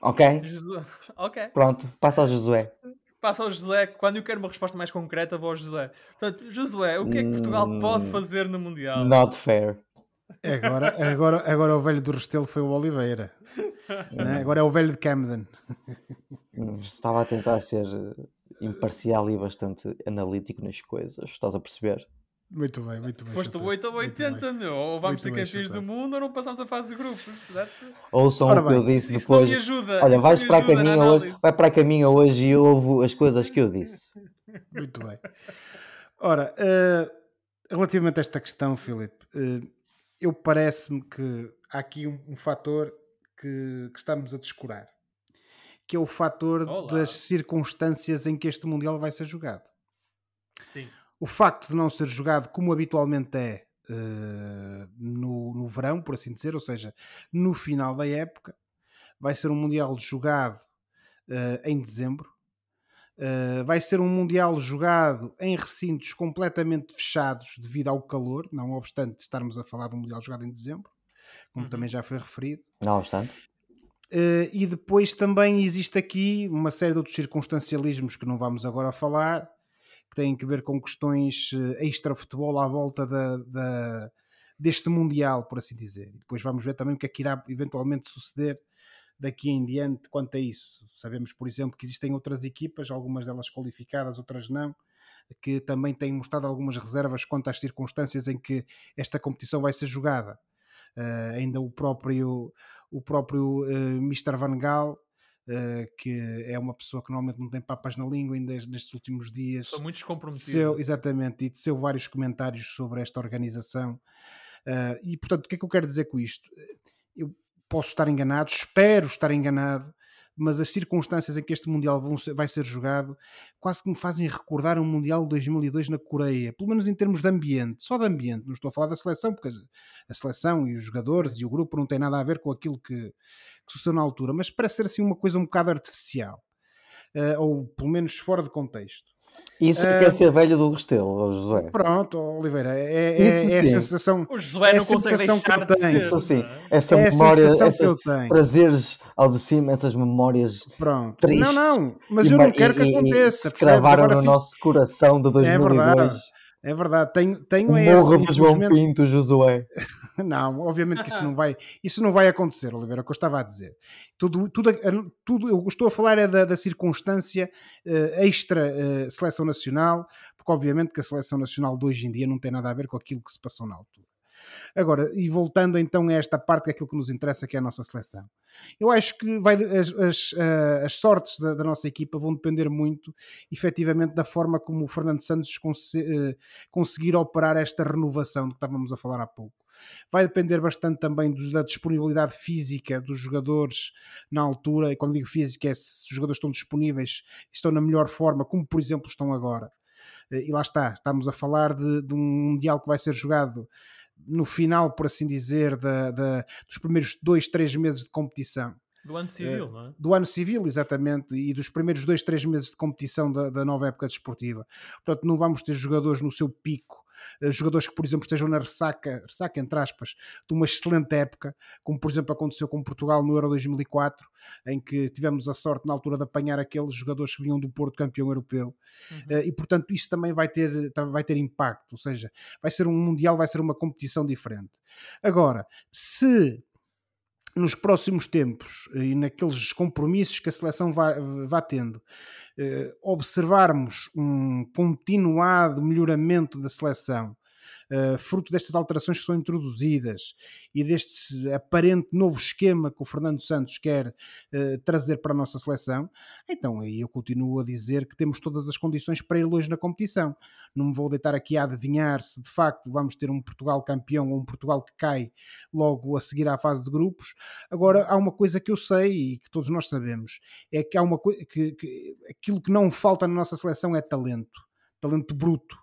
[SPEAKER 2] Ok?
[SPEAKER 1] Josué. [laughs] Ok.
[SPEAKER 2] Pronto, passa ao Josué.
[SPEAKER 1] Passa ao Josué. Quando eu quero uma resposta mais concreta, vou ao Josué. Portanto, Josué, o que é que Portugal hum, pode fazer no Mundial?
[SPEAKER 2] Not fair.
[SPEAKER 3] Agora, agora, agora o velho do Restelo foi o Oliveira. né? Agora é o velho de Camden.
[SPEAKER 2] Estava a tentar ser imparcial e bastante analítico nas coisas. Estás a perceber?
[SPEAKER 3] Muito bem, muito bem.
[SPEAKER 1] Foste 8 ou 80, meu. Ou vamos muito ser campeões do mundo ou não passamos a fase de grupos.
[SPEAKER 2] Ouçam o que eu disse isso depois.
[SPEAKER 1] Não me ajuda.
[SPEAKER 2] Olha, vais para, a caminho hoje, vai para a caminho hoje e ouve as coisas que eu disse. [laughs]
[SPEAKER 3] Muito bem. Ora, uh, relativamente a esta questão, Filipe, uh, eu parece-me que há aqui um, um fator que, que, estamos a descurar, que é o fator Olá. das circunstâncias em que este Mundial vai ser jogado. O facto de não ser jogado como habitualmente é uh, no, no verão, por assim dizer, ou seja, no final da época, vai ser um Mundial jogado uh, em dezembro. Uh, vai ser um Mundial jogado em recintos completamente fechados devido ao calor, não obstante estarmos a falar de um Mundial jogado em dezembro, como uhum. também já foi referido.
[SPEAKER 2] Não obstante.
[SPEAKER 3] Uh, e depois também existe aqui uma série de outros circunstancialismos que não vamos agora falar, têm que ver com questões eh, extra-futebol à volta da, da, deste Mundial, por assim dizer. E depois vamos ver também o que é que irá eventualmente suceder daqui em diante quanto a isso. Sabemos, por exemplo, que existem outras equipas, algumas delas qualificadas, outras não, que também têm mostrado algumas reservas quanto às circunstâncias em que esta competição vai ser jogada. Uh, ainda o próprio, o próprio uh, eh, Mr. Van Gaal Uh, que é uma pessoa que normalmente não tem papas na língua ainda nestes últimos dias.
[SPEAKER 1] São muitos comprometidos.
[SPEAKER 3] exatamente, e teceu vários comentários sobre esta organização. Uh, e portanto, o que é que eu quero dizer com isto? Eu posso estar enganado, espero estar enganado, mas as circunstâncias em que este Mundial vai ser jogado quase que me fazem recordar um Mundial de 2002 na Coreia, pelo menos em termos de ambiente, só de ambiente, não estou a falar da seleção, porque a seleção e os jogadores e o grupo não têm nada a ver com aquilo que, que sucedeu na altura, mas parece ser assim uma coisa um bocado artificial, uh, ou pelo menos fora de contexto.
[SPEAKER 2] Isso uh, quer ser velho do Restelo, José.
[SPEAKER 3] Pronto, Oliveira, é, é, é a sensação.
[SPEAKER 1] O José não é consegue deixar que eu tenho. De
[SPEAKER 2] Isso sim, essa é memória, essas prazeres ao de cima, essas memórias Pronto. tristes.
[SPEAKER 3] Não, não, mas eu não quero que aconteça.
[SPEAKER 2] que gravaram no fico... nosso coração de 2002. É verdade.
[SPEAKER 3] É verdade, tenho, tenho
[SPEAKER 2] o esse. Morro João Pinto, Josué. [laughs]
[SPEAKER 3] Não, obviamente que isso não vai, isso não vai acontecer, Oliveira, é o que eu estava a dizer. Tudo, tudo, tudo eu estou a falar é da, da circunstância uh, extra uh, seleção nacional, porque obviamente que a seleção nacional de hoje em dia não tem nada a ver com aquilo que se passou na altura. Agora, e voltando então a esta parte que é aquilo que nos interessa, que é a nossa seleção. Eu acho que vai, as, as, eh, as sortes da, da, nossa equipa vão depender muito, efetivamente, da forma como o Fernando Santos cons conseguir operar esta renovação de que estávamos a falar há pouco. Vai depender bastante também da disponibilidade física dos jogadores na altura, e quando digo física é se os jogadores estão disponíveis, estão na melhor forma, como por exemplo estão agora. Eh, e lá está, estamos a falar de, de um Mundial que vai ser jogado no final, por assim dizer, da, da, dos primeiros dois, três meses de competição.
[SPEAKER 1] Do ano civil, uh, não é?
[SPEAKER 3] Do ano civil, exatamente, e dos primeiros dois, três meses de competição da, da nova época desportiva. Portanto, não vamos ter jogadores no seu pico eh, jogadores que, por exemplo, estejam na ressaca, ressaca entre aspas, de uma excelente época, como por exemplo aconteceu com Portugal no Euro 2004, em que tivemos a sorte na altura de apanhar aqueles jogadores que vinham do Porto campeão europeu. Uhum. Eh, e portanto, isso também vai ter, vai ter impacto, ou seja, vai ser um mundial, vai ser uma competição diferente. Agora, se nos próximos tempos e naqueles compromissos que a seleção vá, vá tendo, eh, observarmos um continuado melhoramento da seleção uh, fruto destas alterações que são introduzidas e deste aparente novo esquema que o Fernando Santos quer uh, trazer para a nossa seleção, então aí eu continuo a dizer que temos todas as condições para ir longe na competição. Não me vou deitar aqui a adivinhar se de facto vamos ter um Portugal campeão ou um Portugal que cai logo a seguir à fase de grupos. Agora, há uma coisa que eu sei e que todos nós sabemos: é que há uma coisa que, que aquilo que não falta na nossa seleção é talento, talento bruto.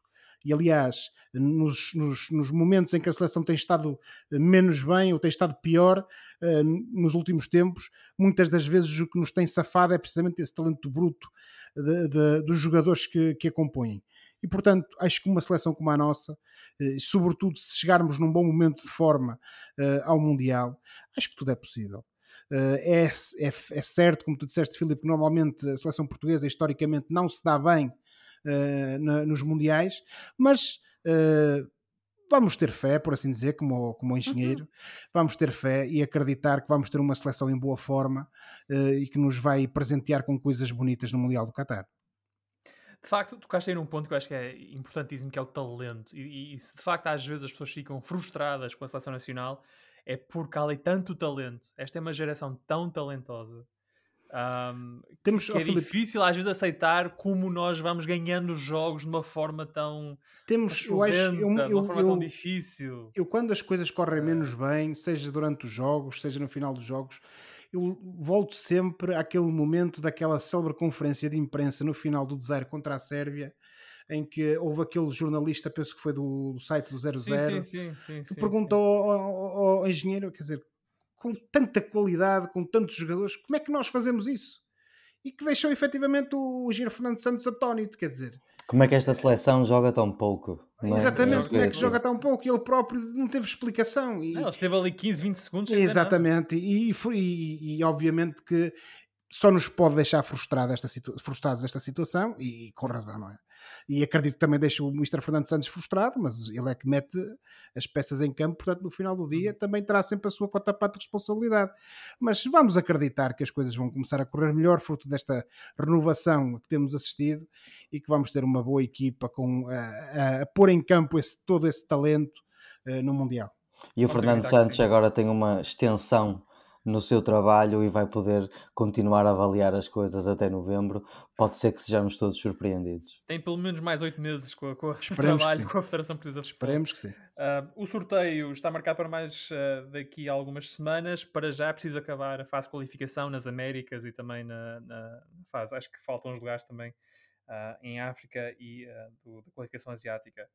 [SPEAKER 3] E aliás, nos, nos, nos, momentos em que a seleção tem estado menos bem ou tem estado pior uh, nos últimos tempos, muitas das vezes o que nos tem safado é precisamente esse talento bruto de, de, dos jogadores que, que a compõem. E portanto, acho que uma seleção como a nossa, uh, sobretudo se chegarmos num bom momento de forma uh, ao Mundial, acho que tudo é possível. É, é, é, certo, como tu disseste, Filipe, que normalmente a seleção portuguesa historicamente não se dá bem uh, na, nos mundiais, mas uh, vamos ter fé, por assim dizer, como, como uhum. engenheiro, uhum. vamos ter fé e acreditar que vamos ter uma seleção em boa forma uh, e que nos vai presentear com coisas bonitas no Mundial do Qatar.
[SPEAKER 1] De facto, tocaste aí num ponto que eu acho que é importantíssimo, que é o talento. E, e se de facto às vezes as pessoas ficam frustradas com a seleção nacional, é porque há ali tanto talento. Esta é uma geração tão talentosa um, Temos, que é Filipe, difícil às vezes aceitar como nós vamos ganhando os jogos de uma forma tão
[SPEAKER 3] temos eu acho, eu,
[SPEAKER 1] de uma
[SPEAKER 3] eu,
[SPEAKER 1] forma
[SPEAKER 3] eu,
[SPEAKER 1] tão difícil.
[SPEAKER 3] Eu quando as coisas correm menos bem, seja durante os jogos, seja no final dos jogos, eu volto sempre àquele momento daquela célebre conferência de imprensa no final do 0 contra a Sérvia, em que houve aquele jornalista, penso que foi do, do site do 00,
[SPEAKER 1] sim, sim, sim, sim,
[SPEAKER 3] que perguntou ao, ao, ao engenheiro, quer dizer, com tanta qualidade, com tantos jogadores, como é que nós fazemos isso? E que deixou efetivamente o Giro Fernando Santos atónito, quer dizer.
[SPEAKER 2] Como é que esta seleção joga tão pouco?
[SPEAKER 3] É? Exatamente, como é que joga tão pouco? E ele próprio não teve explicação. E...
[SPEAKER 1] Não, esteve ali 15, 20 segundos.
[SPEAKER 3] Exatamente, e, e, e, obviamente que só nos pode deixar frustrado esta frustrados esta situação, e com razão, não é? E acredito que também deixa o Mr. Fernando Santos frustrado, mas ele é que mete as peças em campo, portanto, no final do dia uhum. também terá sempre a sua cota parte de responsabilidade. Mas vamos acreditar que as coisas vão começar a correr melhor, fruto desta renovação que temos assistido e que vamos ter uma boa equipa com, a, a, a pôr em campo esse, todo esse talento uh, no Mundial.
[SPEAKER 2] E o Fernando Santos agora tem uma extensão no seu trabalho e vai poder continuar a avaliar as coisas até novembro. Pode ser que sejamos todos surpreendidos.
[SPEAKER 1] Tem pelo menos mais oito meses com, a, com [laughs] o trabalho com a Federação Portuguesa de
[SPEAKER 3] Esperemos que sim.
[SPEAKER 1] Uh, o sorteio está marcado para mais uh, daqui a algumas semanas. Para já é preciso acabar a fase de qualificação nas Américas e também na, na fase. Acho que faltam os lugares também uh, em África e do, da qualificação asiática.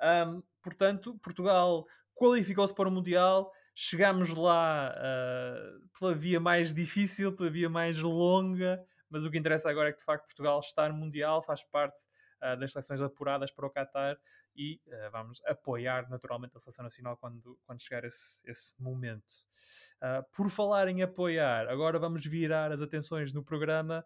[SPEAKER 1] Um, portanto, Portugal qualificou-se para o Mundial chegámos lá uh, pela via mais difícil, pela via mais longa, mas o que interessa agora é que de facto Portugal está no Mundial, faz parte uh, das seleções apuradas para o Qatar e uh, vamos apoiar naturalmente a seleção nacional quando, quando chegar esse, esse momento. por falar em apoiar, agora vamos virar as atenções no programa.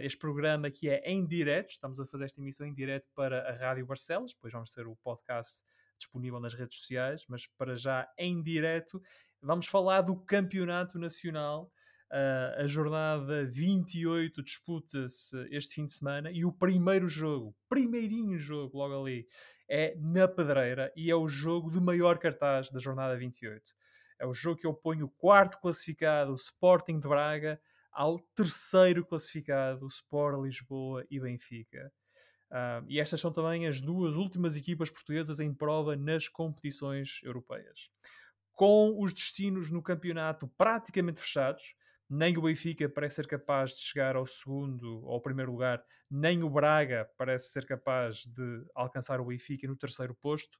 [SPEAKER 1] este programa que é em direto, estamos a fazer esta emissão em direto para a Rádio Barcelos, depois vamos ter o podcast disponível nas redes sociais, mas para já em direto, vamos falar do Campeonato Nacional. Uh, a jornada 28 disputa-se este fim de semana e o primeiro jogo, primeirinho jogo logo ali, é na Pedreira e é o jogo de maior cartaz da jornada 28. É o jogo que opõe o quarto classificado, o Sporting de Braga, ao terceiro classificado, o Sport Lisboa e Benfica. Uh, e estas são também as duas últimas equipas portuguesas em prova nas competições europeias. Com os destinos no campeonato praticamente fechados, nem o Benfica parece ser capaz de chegar ao segundo ou ao primeiro lugar, nem o Braga parece ser capaz de alcançar o Benfica no terceiro posto.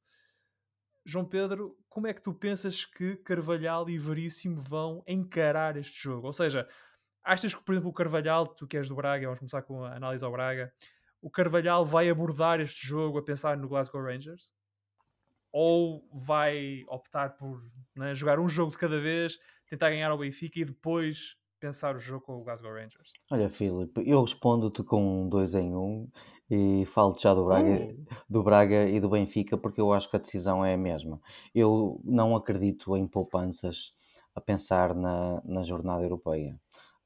[SPEAKER 1] João Pedro, como é que tu pensas que Carvalhal e Veríssimo vão encarar este jogo? Ou seja, achas que, por exemplo, o Carvalhal, tu que és do Braga, vamos começar com a análise ao Braga, o Carvalhal vai abordar este jogo a pensar no Glasgow Rangers? Ou vai optar por né, jogar um jogo de cada vez, tentar ganhar ao Benfica e depois pensar o jogo com o Glasgow Rangers?
[SPEAKER 2] Olha, Filipe, eu respondo-te com um dois em um e falo-te já do Braga, uh! do Braga e do Benfica porque eu acho que a decisão é a mesma. Eu não acredito em poupanças a pensar na, na jornada europeia.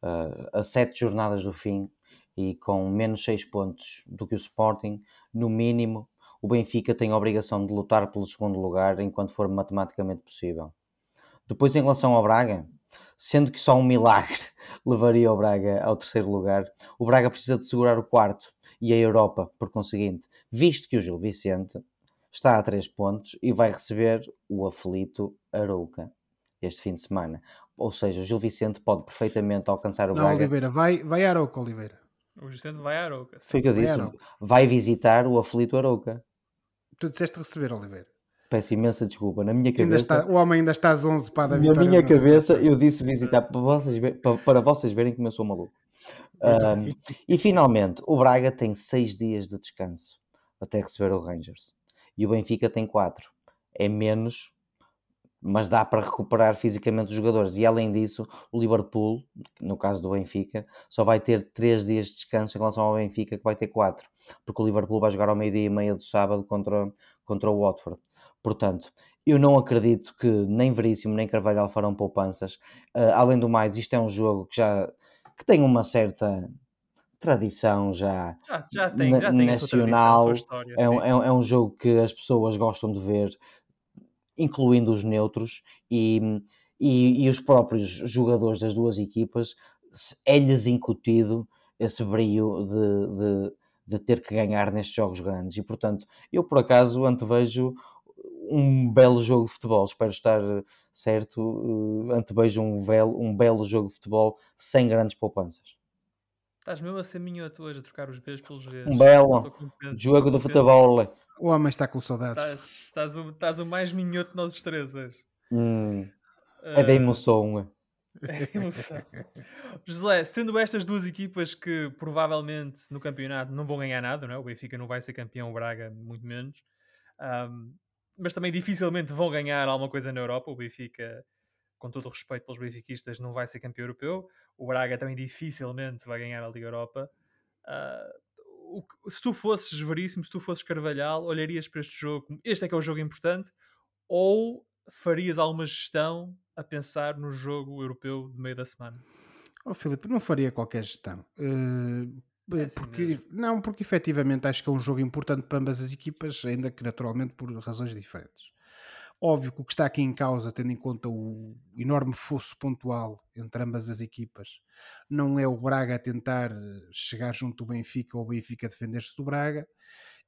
[SPEAKER 2] Uh, a sete jornadas do fim, e com menos 6 pontos do que o Sporting, no mínimo, o Benfica tem a obrigação de lutar pelo segundo lugar enquanto for matematicamente possível. Depois, em relação ao Braga, sendo que só um milagre [laughs] levaria o Braga ao terceiro lugar, o Braga precisa de segurar o quarto e a Europa, por conseguinte, visto que o Gil Vicente está a 3 pontos e vai receber o aflito Arouca este fim de semana. Ou seja, o Gil Vicente pode perfeitamente alcançar o
[SPEAKER 3] Não,
[SPEAKER 2] Braga.
[SPEAKER 3] Oliveira, vai, vai Arouca, Oliveira.
[SPEAKER 1] O Vicente vai a Arouca.
[SPEAKER 2] Foi o que eu
[SPEAKER 3] Vai
[SPEAKER 2] disse. Vai visitar o aflito Arouca.
[SPEAKER 3] Tu disseste receber, Oliveira.
[SPEAKER 2] Peço imensa desculpa. Na minha
[SPEAKER 3] Ainda
[SPEAKER 2] cabeça,
[SPEAKER 3] está, o homem ainda está às 11 para
[SPEAKER 2] na
[SPEAKER 3] vitória.
[SPEAKER 2] minha
[SPEAKER 3] na
[SPEAKER 2] cabeça
[SPEAKER 3] sexta-feira.
[SPEAKER 2] eu disse visitar para vocês, para, para vocês verem como eu sou maluco. Ahm, e finalmente, o Braga tem seis dias de descanso até receber o Rangers. E o Benfica tem quatro. É menos, mas dá para recuperar fisicamente os jogadores. E além disso, o Liverpool, no caso do Benfica, só vai ter três dias de descanso em relação ao Benfica, que vai ter quatro. Porque o Liverpool vai jogar ao meio-dia e meia do sábado contra, contra o Watford. Portanto, eu não acredito que nem Veríssimo nem Carvalhal farão poupanças. Ah, além do mais, isto é um jogo que já que tem uma certa tradição já.
[SPEAKER 1] Já, já tem, já tradição,
[SPEAKER 2] nacional,
[SPEAKER 1] história.
[SPEAKER 2] É um, é, um, é um jogo que as pessoas gostam de ver, incluindo os neutros e, e, e os próprios jogadores das duas equipas, é-lhes incutido esse brilho de, de, de ter que ganhar nestes jogos grandes. E portanto, eu por acaso antevejo um belo jogo de futebol. Espero estar certo. eh, Antevejo um belo, um belo jogo de futebol sem grandes poupanças.
[SPEAKER 1] Estás mesmo a ser minhoto hoje, a trocar os Bs pelos Vs.
[SPEAKER 2] Um belo jogo de futebol.
[SPEAKER 3] O homem está com saudades.
[SPEAKER 1] Estás, estás, o, estás o mais minhoto de nós os três hoje.
[SPEAKER 2] Hum, é da
[SPEAKER 1] Ah,
[SPEAKER 2] emoção. [laughs]
[SPEAKER 1] é emoção. José, sendo estas duas equipas que provavelmente no campeonato não vão ganhar nada, não é? o Benfica não vai ser campeão, o Braga muito menos, Ahm, mas também dificilmente vão ganhar alguma coisa na Europa. O Benfica, com todo o respeito pelos benfiquistas, não vai ser campeão europeu. O Braga também dificilmente vai ganhar a Liga Europa. Ah, o se tu fosses Veríssimo, se tu fosses Carvalhal, olharias para este jogo, como, este é que é o jogo importante, ou farias alguma gestão a pensar no jogo europeu de meio da semana?
[SPEAKER 3] Oh, Filipe, não faria qualquer gestão. Eh,
[SPEAKER 1] É assim
[SPEAKER 3] porque,
[SPEAKER 1] mesmo.
[SPEAKER 3] não, porque efetivamente acho que é um jogo importante para ambas as equipas, ainda que naturalmente por razões diferentes. Óbvio que o que está aqui em causa, tendo em conta o enorme fosso pontual entre ambas as equipas, não é o Braga a tentar eh, chegar junto do Benfica ou o Benfica defender-se do Braga,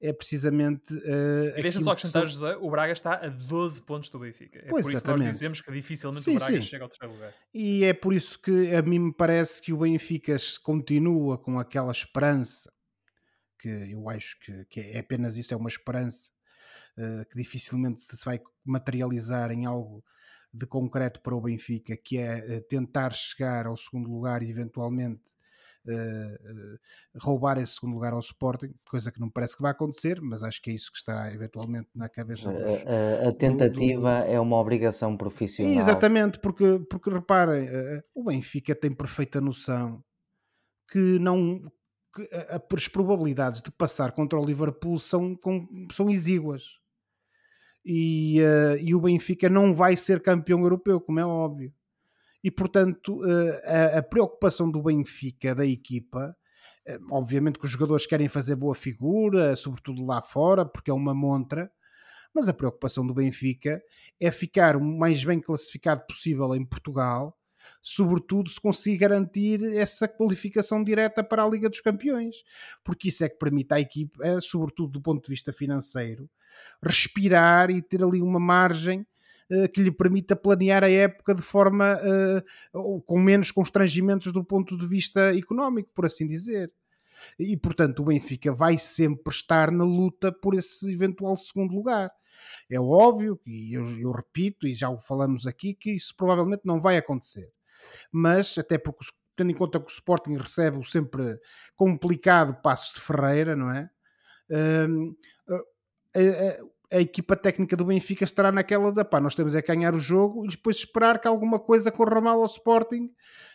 [SPEAKER 3] é precisamente. eh,
[SPEAKER 1] E deixa-me só acrescentar,
[SPEAKER 3] são-
[SPEAKER 1] José, o Braga está a 12 pontos do Benfica. É
[SPEAKER 3] Pois,
[SPEAKER 1] por isso que nós
[SPEAKER 3] exatamente.
[SPEAKER 1] dizemos que dificilmente
[SPEAKER 3] Sim,
[SPEAKER 1] o Braga
[SPEAKER 3] sim.
[SPEAKER 1] chega ao terceiro lugar.
[SPEAKER 3] E é por isso que a mim me parece que o Benfica continua com aquela esperança, que eu acho que, que é apenas isso, é uma esperança, eh, que dificilmente se vai materializar em algo de concreto para o Benfica, que é eh, tentar chegar ao segundo lugar e eventualmente eh, eh, roubar esse segundo lugar ao Sporting, coisa que não parece que vai acontecer, mas acho que é isso que está eventualmente na cabeça dos,
[SPEAKER 2] A, a- a tentativa é uma obrigação profissional.
[SPEAKER 3] Exatamente, porque, porque reparem, eh, o Benfica tem perfeita noção que não que as probabilidades de passar contra o Liverpool são, com- são exíguas. E, eh, e o Benfica não vai ser campeão europeu, como é óbvio. E portanto, eh, a, a preocupação do Benfica, da equipa, eh, obviamente que os jogadores querem fazer boa figura, sobretudo lá fora, porque é uma montra, mas a preocupação do Benfica é ficar o mais bem classificado possível em Portugal, sobretudo se conseguir garantir essa qualificação direta para a Liga dos Campeões, porque isso é que permite à equipe, eh, sobretudo do ponto de vista financeiro, respirar e ter ali uma margem eh, que lhe permita planear a época de forma eh, com menos constrangimentos do ponto de vista económico, por assim dizer. E portanto o Benfica vai sempre estar na luta por esse eventual segundo lugar. É óbvio, e eu, eu repito, e já o falamos aqui, que isso provavelmente não vai acontecer. Mas, até porque, tendo em conta que o Sporting recebe o sempre complicado Passos de Ferreira, não é? Hum, a, a- equipa técnica do Benfica estará naquela da pá, nós temos é ganhar o jogo e depois esperar que alguma coisa corra mal ao Sporting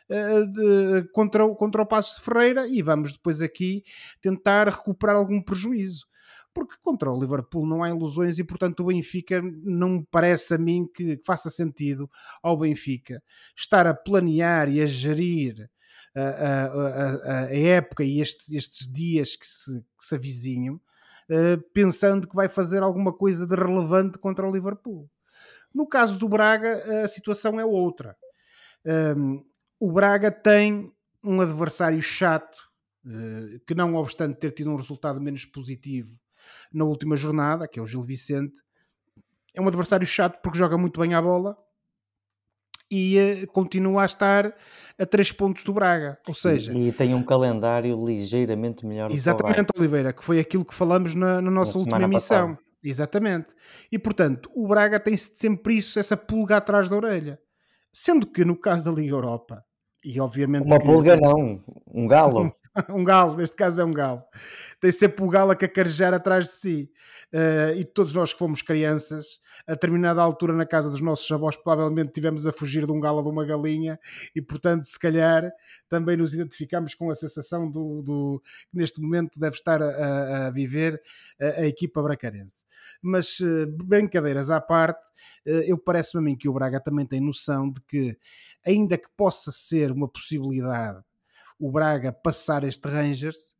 [SPEAKER 3] eh, de- contra, o- contra o Passos de Ferreira e vamos depois aqui tentar recuperar algum prejuízo. Porque contra o Liverpool não há ilusões e, portanto, o Benfica não me parece a mim que faça sentido ao Benfica estar a planear e a gerir a, a- a- a- época e este- estes dias que se, que se avizinham uh, pensando que vai fazer alguma coisa de relevante contra o Liverpool. No caso do Braga, a situação é outra. O Braga tem um adversário chato, uh, que não obstante ter tido um resultado menos positivo na última jornada, que é o Gil Vicente, é um adversário chato porque joga muito bem a bola e uh, continua a estar a 3 pontos do Braga. Ou seja,
[SPEAKER 2] e, e tem um calendário ligeiramente melhor.
[SPEAKER 3] Exatamente, Oliveira, que foi aquilo que falamos na, na nossa na última emissão. Passada. Exatamente. E portanto, o Braga tem sempre isso, essa pulga atrás da orelha. Sendo que no caso da Liga Europa, e obviamente.
[SPEAKER 2] Uma pulga não, um galo. [laughs] [laughs]
[SPEAKER 3] um galo, neste caso é um galo. Tem sempre o galo a cacarejar atrás de si. Uh, e todos nós que fomos crianças, a determinada altura na casa dos nossos avós, provavelmente tivemos a fugir de um galo ou de uma galinha, e portanto, se calhar, também nos identificamos com a sensação do, do que neste momento deve estar a, a viver a, a, equipa bracarense. Mas uh, brincadeiras à parte, uh, eu parece-me a mim que o Braga também tem noção de que, ainda que possa ser uma possibilidade o Braga passar este Rangers,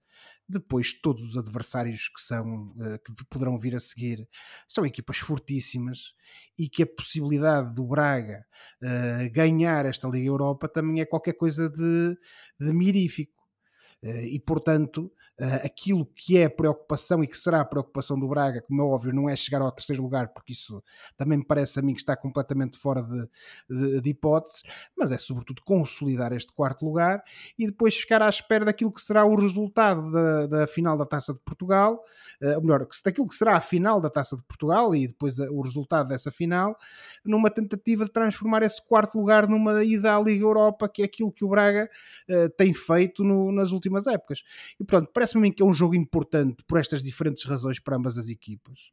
[SPEAKER 3] depois todos os adversários que são eh, que poderão vir a seguir são equipas fortíssimas e que a possibilidade do Braga uh, ganhar esta Liga Europa também é qualquer coisa de, de mirífico. Uh, e portanto uh, aquilo que é preocupação e que será a preocupação do Braga, como é óbvio, não é chegar ao terceiro lugar, porque isso também me parece a mim que está completamente fora de, de, de hipóteses, mas é sobretudo consolidar este quarto lugar e depois ficar à espera daquilo que será o resultado da, da final da Taça de Portugal, uh, ou melhor, daquilo que será a final da Taça de Portugal e depois o resultado dessa final, numa tentativa de transformar esse quarto lugar numa ida à Liga Europa, que é aquilo que o Braga uh, tem feito no, nas últimas épocas. E portanto, parece-me que é um jogo importante por estas diferentes razões para ambas as equipas.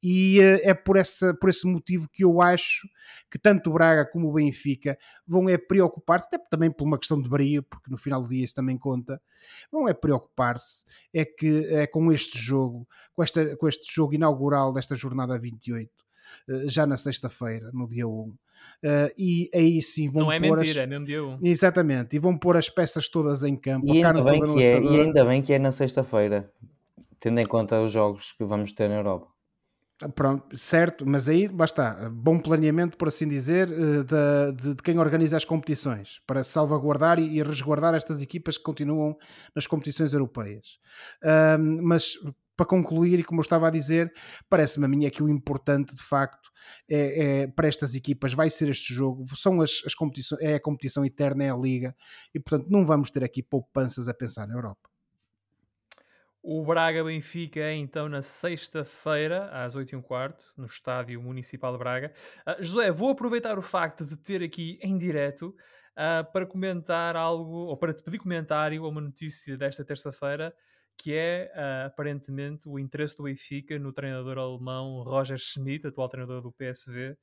[SPEAKER 3] E uh, é por, essa, por esse motivo que eu acho que tanto o Braga como o Benfica vão é preocupar-se, até também por uma questão de brilho, porque no final do dia isso também conta, vão é preocupar-se é que é com este jogo, com, esta, com este jogo inaugural desta jornada 28, uh, já na sexta-feira, no dia 1, Uh, e aí sim vão
[SPEAKER 1] Não é mentira, as... é no dia 1.
[SPEAKER 3] Exatamente, e vão pôr as peças todas em campo.
[SPEAKER 2] E, ainda bem, que é, e ainda bem que é na sexta-feira, tendo em conta os jogos que vamos ter na Europa.
[SPEAKER 3] Ah, pronto, certo, mas aí basta bom planeamento, por assim dizer, eh, de, de, quem organiza as competições para salvaguardar e, resguardar estas equipas que continuam nas competições europeias. mas para concluir, e como eu estava a dizer, parece-me a mim é que o importante de facto é, é, para estas equipas vai ser este jogo, são as, as competições, é a competição eterna, é a liga, e portanto não vamos ter aqui poupanças a pensar na Europa.
[SPEAKER 1] O Braga Benfica é então na sexta-feira, às 8h15, no Estádio Municipal de Braga. Uh, José, vou aproveitar o facto de ter aqui em direto uh, para comentar algo, ou para te pedir comentário a uma notícia desta terça-feira que é uh, aparentemente o interesse do Benfica no treinador alemão Roger Schmidt, atual treinador do PSV. Uh,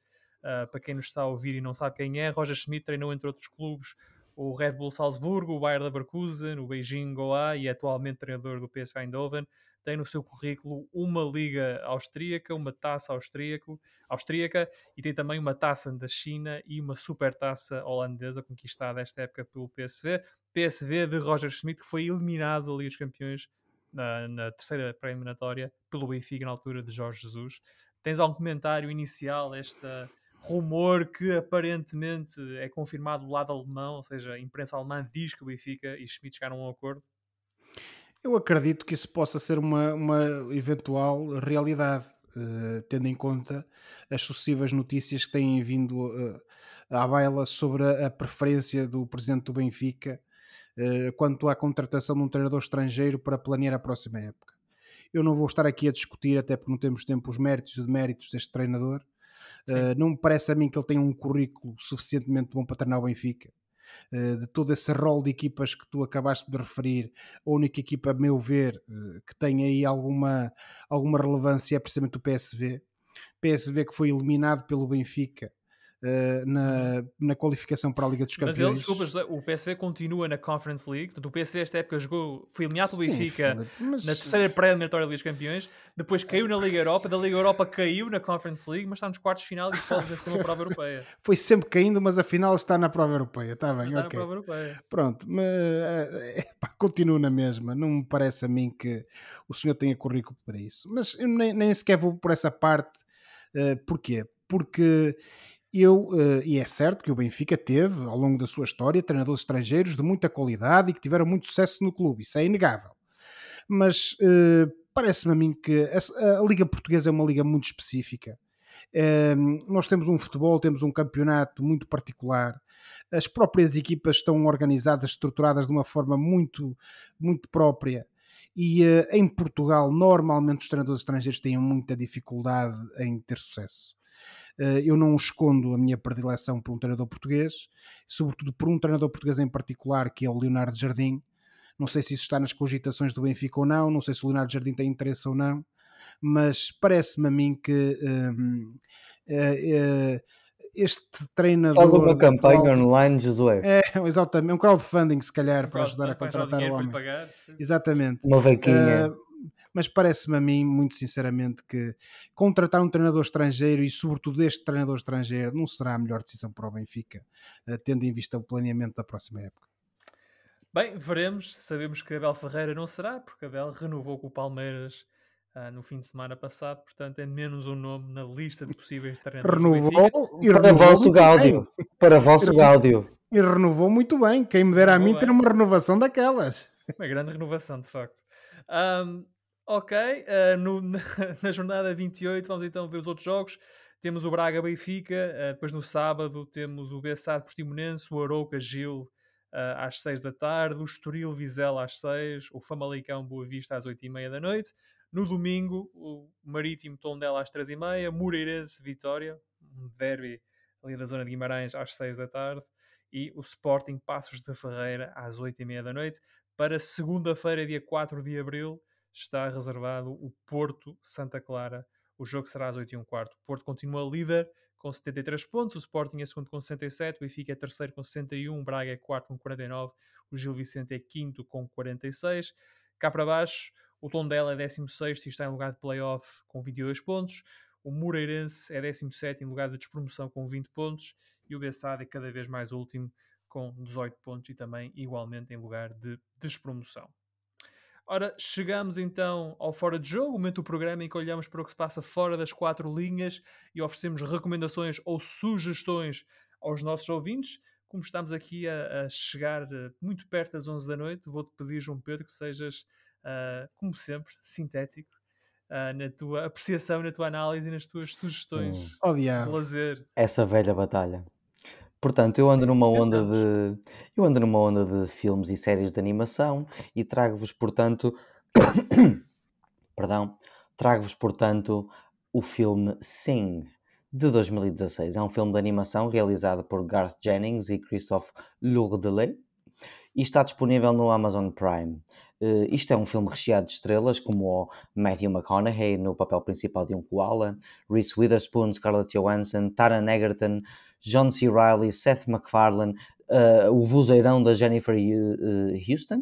[SPEAKER 1] ah, para quem nos está a ouvir e não sabe quem é, Roger Schmidt treinou entre outros clubes o Red Bull Salzburgo, o Bayer Leverkusen, o Beijing Goa e é atualmente treinador do PSV Eindhoven. Tem no seu currículo uma liga austríaca, uma taça austríaco, austríaca e tem também uma taça da China e uma super taça holandesa conquistada esta época pelo PSV. PSV de Roger Schmidt que foi eliminado da Liga dos Campeões na, na terceira pré-eliminatória pelo Benfica na altura de Jorge Jesus. Tens algum comentário inicial este rumor que aparentemente é confirmado do lado alemão, ou seja, a imprensa alemã diz que o Benfica e Schmidt chegaram a um acordo?
[SPEAKER 3] Eu acredito que isso possa ser uma, uma eventual realidade, uh, tendo em conta as sucessivas notícias que têm vindo uh, à baila sobre a, a preferência do presidente do Benfica quanto à contratação de um treinador estrangeiro para planear a próxima época. Eu não vou estar aqui a discutir, até porque não temos tempo, os méritos e deméritos deste treinador. Uh, não me parece a mim que ele tenha um currículo suficientemente bom para treinar o Benfica. Uh, de todo esse rol de equipas que tu acabaste de referir, a única equipa, a meu ver, uh, que tem aí alguma, alguma relevância é precisamente o PSV. PSV que foi eliminado pelo Benfica uh, na, na qualificação para a Liga dos Campeões. Mas ele,
[SPEAKER 1] desculpa, José, o PSV continua na Conference League. Portanto, o PSV esta época jogou, foi eliminado pelo Benfica mas... na terceira pré-eliminatória da Liga dos Campeões. Depois caiu na Liga Europa, da Liga Europa caiu na Conference League, mas está nos quartos de final e pode vencer uma prova europeia. [laughs]
[SPEAKER 3] Foi sempre caindo, mas afinal está na prova europeia. Está bem,
[SPEAKER 1] está prova europeia.
[SPEAKER 3] Pronto, mas é, continuo na mesma. Não me parece a mim que o senhor tenha currículo para isso. Mas eu nem, nem sequer vou por essa parte. Uh, porquê? Porque eu, uh, e é certo que o Benfica teve, ao longo da sua história, treinadores estrangeiros de muita qualidade e que tiveram muito sucesso no clube, isso é inegável. Mas uh, parece-me a mim que a, Liga Portuguesa é uma liga muito específica. Uh, nós temos um futebol, temos um campeonato muito particular. As próprias equipas estão organizadas, estruturadas de uma forma muito, muito própria. E uh, em Portugal, normalmente, os treinadores estrangeiros têm muita dificuldade em ter sucesso. Eh, eu não escondo a minha predileção por um treinador português, sobretudo por um treinador português em particular, que é o Leonardo Jardim. Não sei se isso está nas cogitações do Benfica ou não, não sei se o Leonardo Jardim tem interesse ou não, mas parece-me a mim que um, uh, uh, este treinador.
[SPEAKER 2] Faz uma campanha crowd... online, Josué.
[SPEAKER 3] É, exatamente, um crowdfunding, se calhar, para ajudar a contratar o homem. Exatamente.
[SPEAKER 2] Uma vaquinha. Uh,
[SPEAKER 3] mas parece-me a mim, muito sinceramente, que contratar um treinador estrangeiro e, sobretudo, este treinador estrangeiro não será a melhor decisão para o Benfica, eh, tendo em vista o planeamento da próxima época.
[SPEAKER 1] Bem, veremos. Sabemos que Abel Ferreira não será, porque Abel renovou com o Palmeiras Uh, no fim de semana passado, portanto é menos um nome na lista de possíveis treinadores.
[SPEAKER 3] Renovou
[SPEAKER 2] e para renovou vosso Gáudio. Para vosso Gáudio.
[SPEAKER 3] E renovou muito bem. Quem me dera a mim bem. ter uma renovação daquelas.
[SPEAKER 1] Uma grande renovação, de facto. Um, Ok, uh, no, [laughs] na, na, jornada 28 vamos então ver os outros jogos. Temos o Braga-Benfica, uh, depois no sábado temos o Bessado Portimonense, o Arouca-Gil uh, às 6 da tarde, o Estoril-Vizela às 6, o Famalicão-Boa Vista às 8 e meia da noite. No domingo, o Marítimo-Tondela às 3 e meia, Moreirense-Vitória, um derby ali da zona de Guimarães às 6 da tarde e o Sporting Passos de Ferreira às 8 e meia da noite. Para segunda-feira, dia 4 de abril, está reservado o Porto Santa Clara. O jogo será às 8 h 15 O Porto continua líder com 73 pontos, o Sporting é segundo com 67, o Benfica é terceiro com 61, o Braga é quarto com 49, o Gil Vicente é quinto com 46. Cá para baixo, o Tondela é 16 e está em lugar de playoff com 22 pontos. O Moreirense é 17 em lugar de despromoção com 20 pontos e o Bessade é cada vez mais último com 18 pontos e também igualmente em lugar de despromoção. Ora, chegamos então ao Fora de Jogo, o momento do programa em que olhamos para o que se passa fora das quatro linhas e oferecemos recomendações ou sugestões aos nossos ouvintes. Como estamos aqui a, a chegar uh, muito perto das 11 da noite, vou-te pedir, João Pedro, que sejas, uh, como sempre, sintético uh, na tua [laughs] apreciação, na tua análise e nas tuas sugestões.
[SPEAKER 3] Hum. Oh,
[SPEAKER 1] lazer.
[SPEAKER 2] Essa velha batalha. Portanto, eu ando numa onda de eu ando numa onda de filmes e séries de animação e trago-vos, portanto, [coughs] perdão, trago-vos, portanto, o filme Sing de 2016. É um filme de animação realizado por Garth Jennings e Christophe Lourdelet e está disponível no Amazon Prime. Uh, isto é um filme recheado de estrelas, como o Matthew McConaughey no papel principal de um koala, Reese Witherspoon, Scarlett Johansson, Taron Egerton, John C. Reilly, Seth MacFarlane, uh, o vozeirão da Jennifer uh, Houston.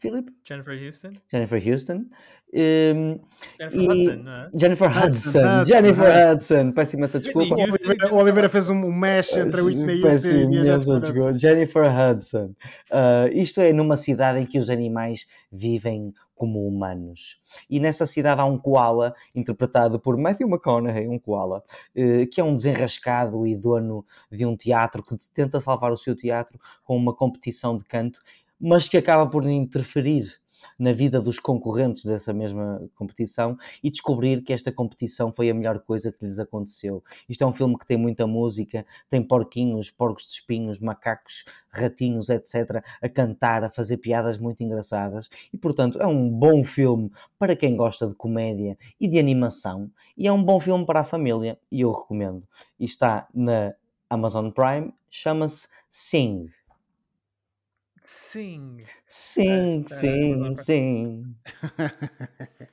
[SPEAKER 2] Philip?
[SPEAKER 1] Jennifer Houston.
[SPEAKER 2] Jennifer Houston. Um,
[SPEAKER 1] Jennifer Hudson, não é?
[SPEAKER 2] Jennifer Hudson. Hudson. Jennifer Hudson. Peço imensa desculpa.
[SPEAKER 3] O Oliveira, o Oliveira, fez um mesh entre a Whitney Houston e a Jennifer
[SPEAKER 2] Jennifer Hudson. Uh, isto é numa cidade em que os animais vivem como humanos. E nessa cidade há um koala, interpretado por Matthew McConaughey, um koala, uh, que é um desenrascado e dono de um teatro que tenta salvar o seu teatro com uma competição de canto, mas que acaba por interferir na vida dos concorrentes dessa mesma competição e descobrir que esta competição foi a melhor coisa que lhes aconteceu. Isto é um filme que tem muita música, tem porquinhos, porcos de espinhos, macacos, ratinhos, etc., a cantar, a fazer piadas muito engraçadas e, portanto, é um bom filme para quem gosta de comédia e de animação e é um bom filme para a família e eu recomendo. E está na Amazon Prime, chama-se Sing.
[SPEAKER 1] Sim.
[SPEAKER 2] Sim, sim, sim.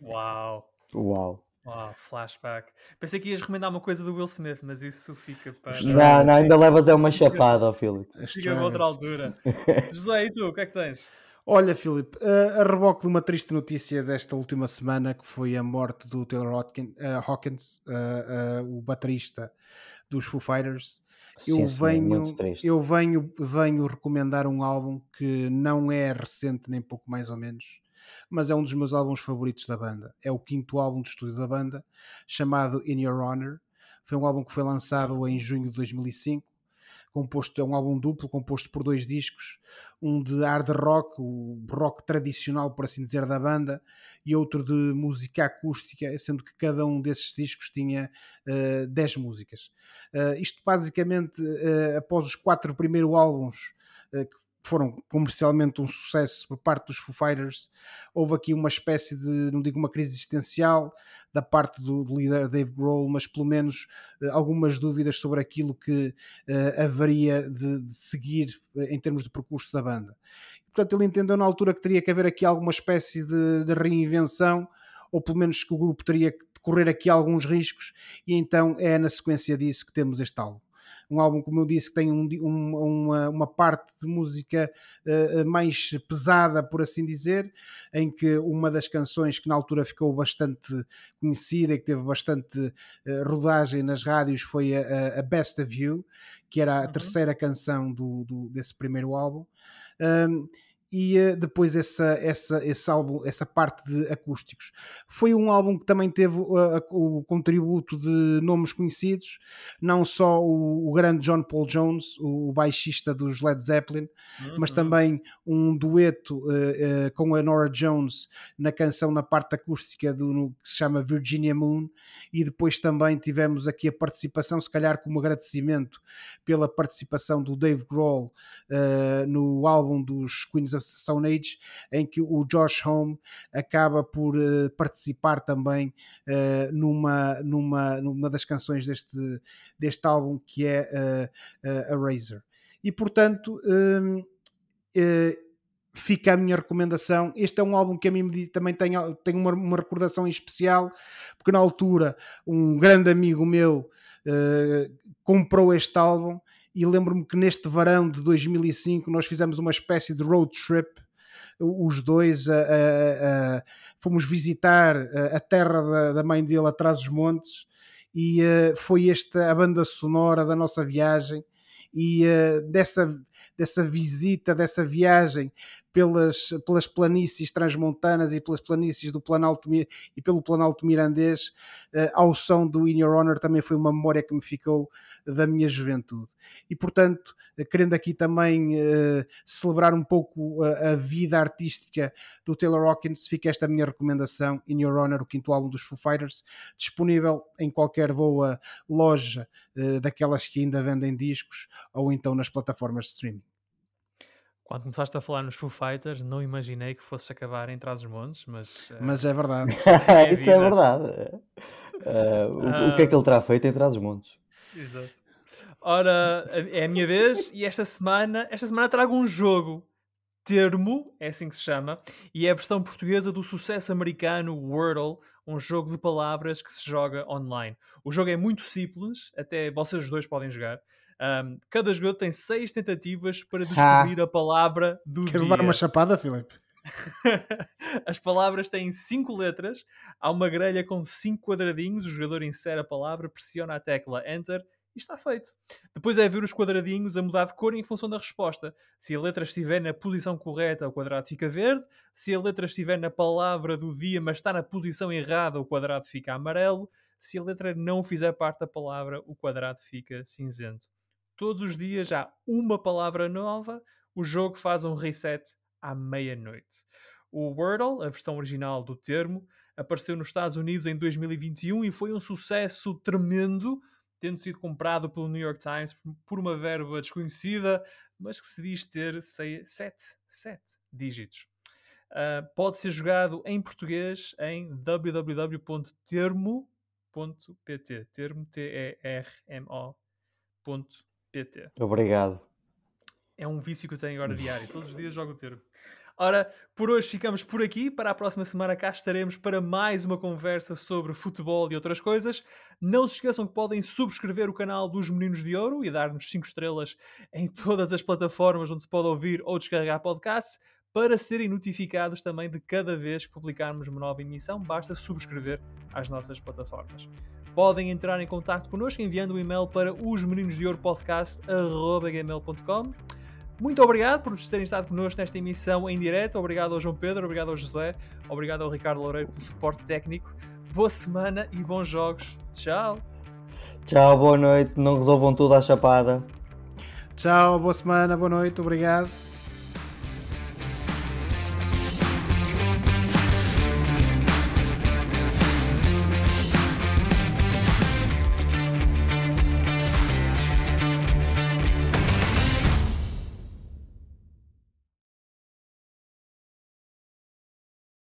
[SPEAKER 1] Uau.
[SPEAKER 2] Uau.
[SPEAKER 1] Oh, flashback. Pensei que ias recomendar uma coisa do Will Smith, mas isso fica para.
[SPEAKER 2] Não, não, ainda levas é uma [laughs] chapada, ó Filipe. [laughs]
[SPEAKER 1] Fica para outra altura. [laughs] José, e tu, o que é que tens?
[SPEAKER 3] Olha, Filipe, a reboque de uma triste notícia desta última semana, que foi a morte do Taylor Hawkins, uh, uh, o baterista dos Foo Fighters, eu Sim, venho, eu venho, venho recomendar um álbum que não é recente nem pouco mais ou menos, mas é um dos meus álbuns favoritos da banda. É o quinto álbum de estúdio da banda, chamado In Your Honor. Foi um álbum que foi lançado em junho de 2005 composto, é um álbum duplo, composto por dois discos, um de hard rock, o rock tradicional, por assim dizer, da banda, e outro de música acústica, sendo que cada um desses discos tinha uh, 10 músicas. Uh, isto basicamente, uh, após os quatro primeiros álbuns, que foram comercialmente um sucesso por parte dos Foo Fighters. Houve aqui uma espécie de, não digo uma crise existencial da parte do, líder Dave Grohl, mas pelo menos uh, algumas dúvidas sobre aquilo que uh, haveria de, de, seguir eh, em termos de percurso da banda. portanto, ele entendeu na altura que teria que haver aqui alguma espécie de, de reinvenção, ou pelo menos que o grupo teria que correr aqui alguns riscos, e então é na sequência disso que temos este álbum um álbum, como eu disse, que tem um, um, uma, uma, parte de música uh, mais pesada, por assim dizer, em que uma das canções que na altura ficou bastante conhecida e que teve bastante uh, rodagem nas rádios foi a, a, Best of You, que era a uhum. terceira canção do, do, desse primeiro álbum. Um, e uh, depois essa, essa, esse álbum, essa parte de acústicos. Foi um álbum que também teve uh, o contributo de nomes conhecidos, não só o, o, grande John Paul Jones, o baixista dos Led Zeppelin, uhum. mas também um dueto uh, com a Nora Jones na canção na parte acústica do, no, que se chama Virginia Moon, e depois também tivemos aqui a participação, se calhar como agradecimento pela participação do Dave Grohl no álbum dos Queens of Stone Age, em que o Josh Home acaba por uh, participar também uh, numa, numa, numa das canções deste, deste álbum que é a Razor. E portanto. Um, fica a minha recomendação. Este é um álbum que a mim também tem, tem uma, uma recordação especial, porque na altura um grande amigo meu uh, comprou este álbum e lembro-me que neste verão de 2005 nós fizemos uma espécie de road trip os dois fomos visitar a, terra da, da, mãe dele atrás dos montes e uh, foi esta a banda sonora da nossa viagem. E uh, dessa, dessa visita, dessa viagem pelas, pelas planícies transmontanas e pelas planícies do Planalto e pelo Planalto Mirandês, uh, ao som do In Your Honor também foi uma memória que me ficou da minha juventude. E portanto, uh, querendo aqui também uh, celebrar um pouco a, a, vida artística do Taylor Hawkins, fica esta minha recomendação, In Your Honor, o quinto álbum dos Foo Fighters, disponível em qualquer boa loja daquelas que ainda vendem discos ou então nas plataformas de streaming.
[SPEAKER 1] Quando começaste a falar nos Foo Fighters, não imaginei que fosse acabar em Trás os Montes, mas...
[SPEAKER 3] Uh, mas é verdade. [laughs]
[SPEAKER 2] Assim é Isso é verdade. Uh, o, o, que é que ele terá feito em Trás os Montes?
[SPEAKER 1] Exato. Ora, é a minha vez e esta semana, esta semana trago um jogo termo, é assim que se chama, e é a versão portuguesa do sucesso americano Wordle, um jogo de palavras que se joga online. O jogo é muito simples, até vocês dois podem jogar. Um, cada jogador tem seis tentativas para descobrir ah. a palavra do Quer dia.
[SPEAKER 3] Quer levar uma chapada, Filipe? [laughs]
[SPEAKER 1] As palavras têm cinco letras, há uma grelha com cinco quadradinhos, o jogador insere a palavra, pressiona a tecla Enter e está feito. Depois é ver os quadradinhos a mudar de cor em função da resposta. Se a letra estiver na posição correta, o quadrado fica verde. Se a letra estiver na palavra do dia, mas está na posição errada, o quadrado fica amarelo. Se a letra não fizer parte da palavra, o quadrado fica cinzento todos os dias há uma palavra nova, o jogo faz um reset à meia-noite. O Wordle, a versão original do termo, apareceu nos Estados Unidos em 2021 e foi um sucesso tremendo, tendo sido comprado pelo New York Times por uma verba desconhecida, mas que se diz ter sete, dígitos. Uh, pode ser jogado em português em www.termo.pt. Termo,
[SPEAKER 2] Obrigado.
[SPEAKER 1] É um vício que eu tenho agora diário. Todos os dias jogo o termo. Ora, por hoje ficamos por aqui. Para a próxima semana cá estaremos para mais uma conversa sobre futebol e outras coisas. Não se esqueçam que podem subscrever o canal dos Meninos de Ouro e dar-nos 5 estrelas em todas as plataformas onde se pode ouvir ou descarregar podcasts para serem notificados também de cada vez que publicarmos uma nova emissão. Basta subscrever às nossas plataformas. Podem entrar em contato connosco enviando um e-mail para osmeninosdeouropodcast.gmail.com muito obrigado por terem estado connosco nesta emissão em direto. Obrigado ao João Pedro, obrigado ao Josué, obrigado ao Ricardo Loureiro pelo suporte técnico. Boa semana e bons jogos. Tchau.
[SPEAKER 2] Tchau, boa noite. Não resolvam tudo à chapada.
[SPEAKER 3] Tchau, boa semana, boa noite, obrigado.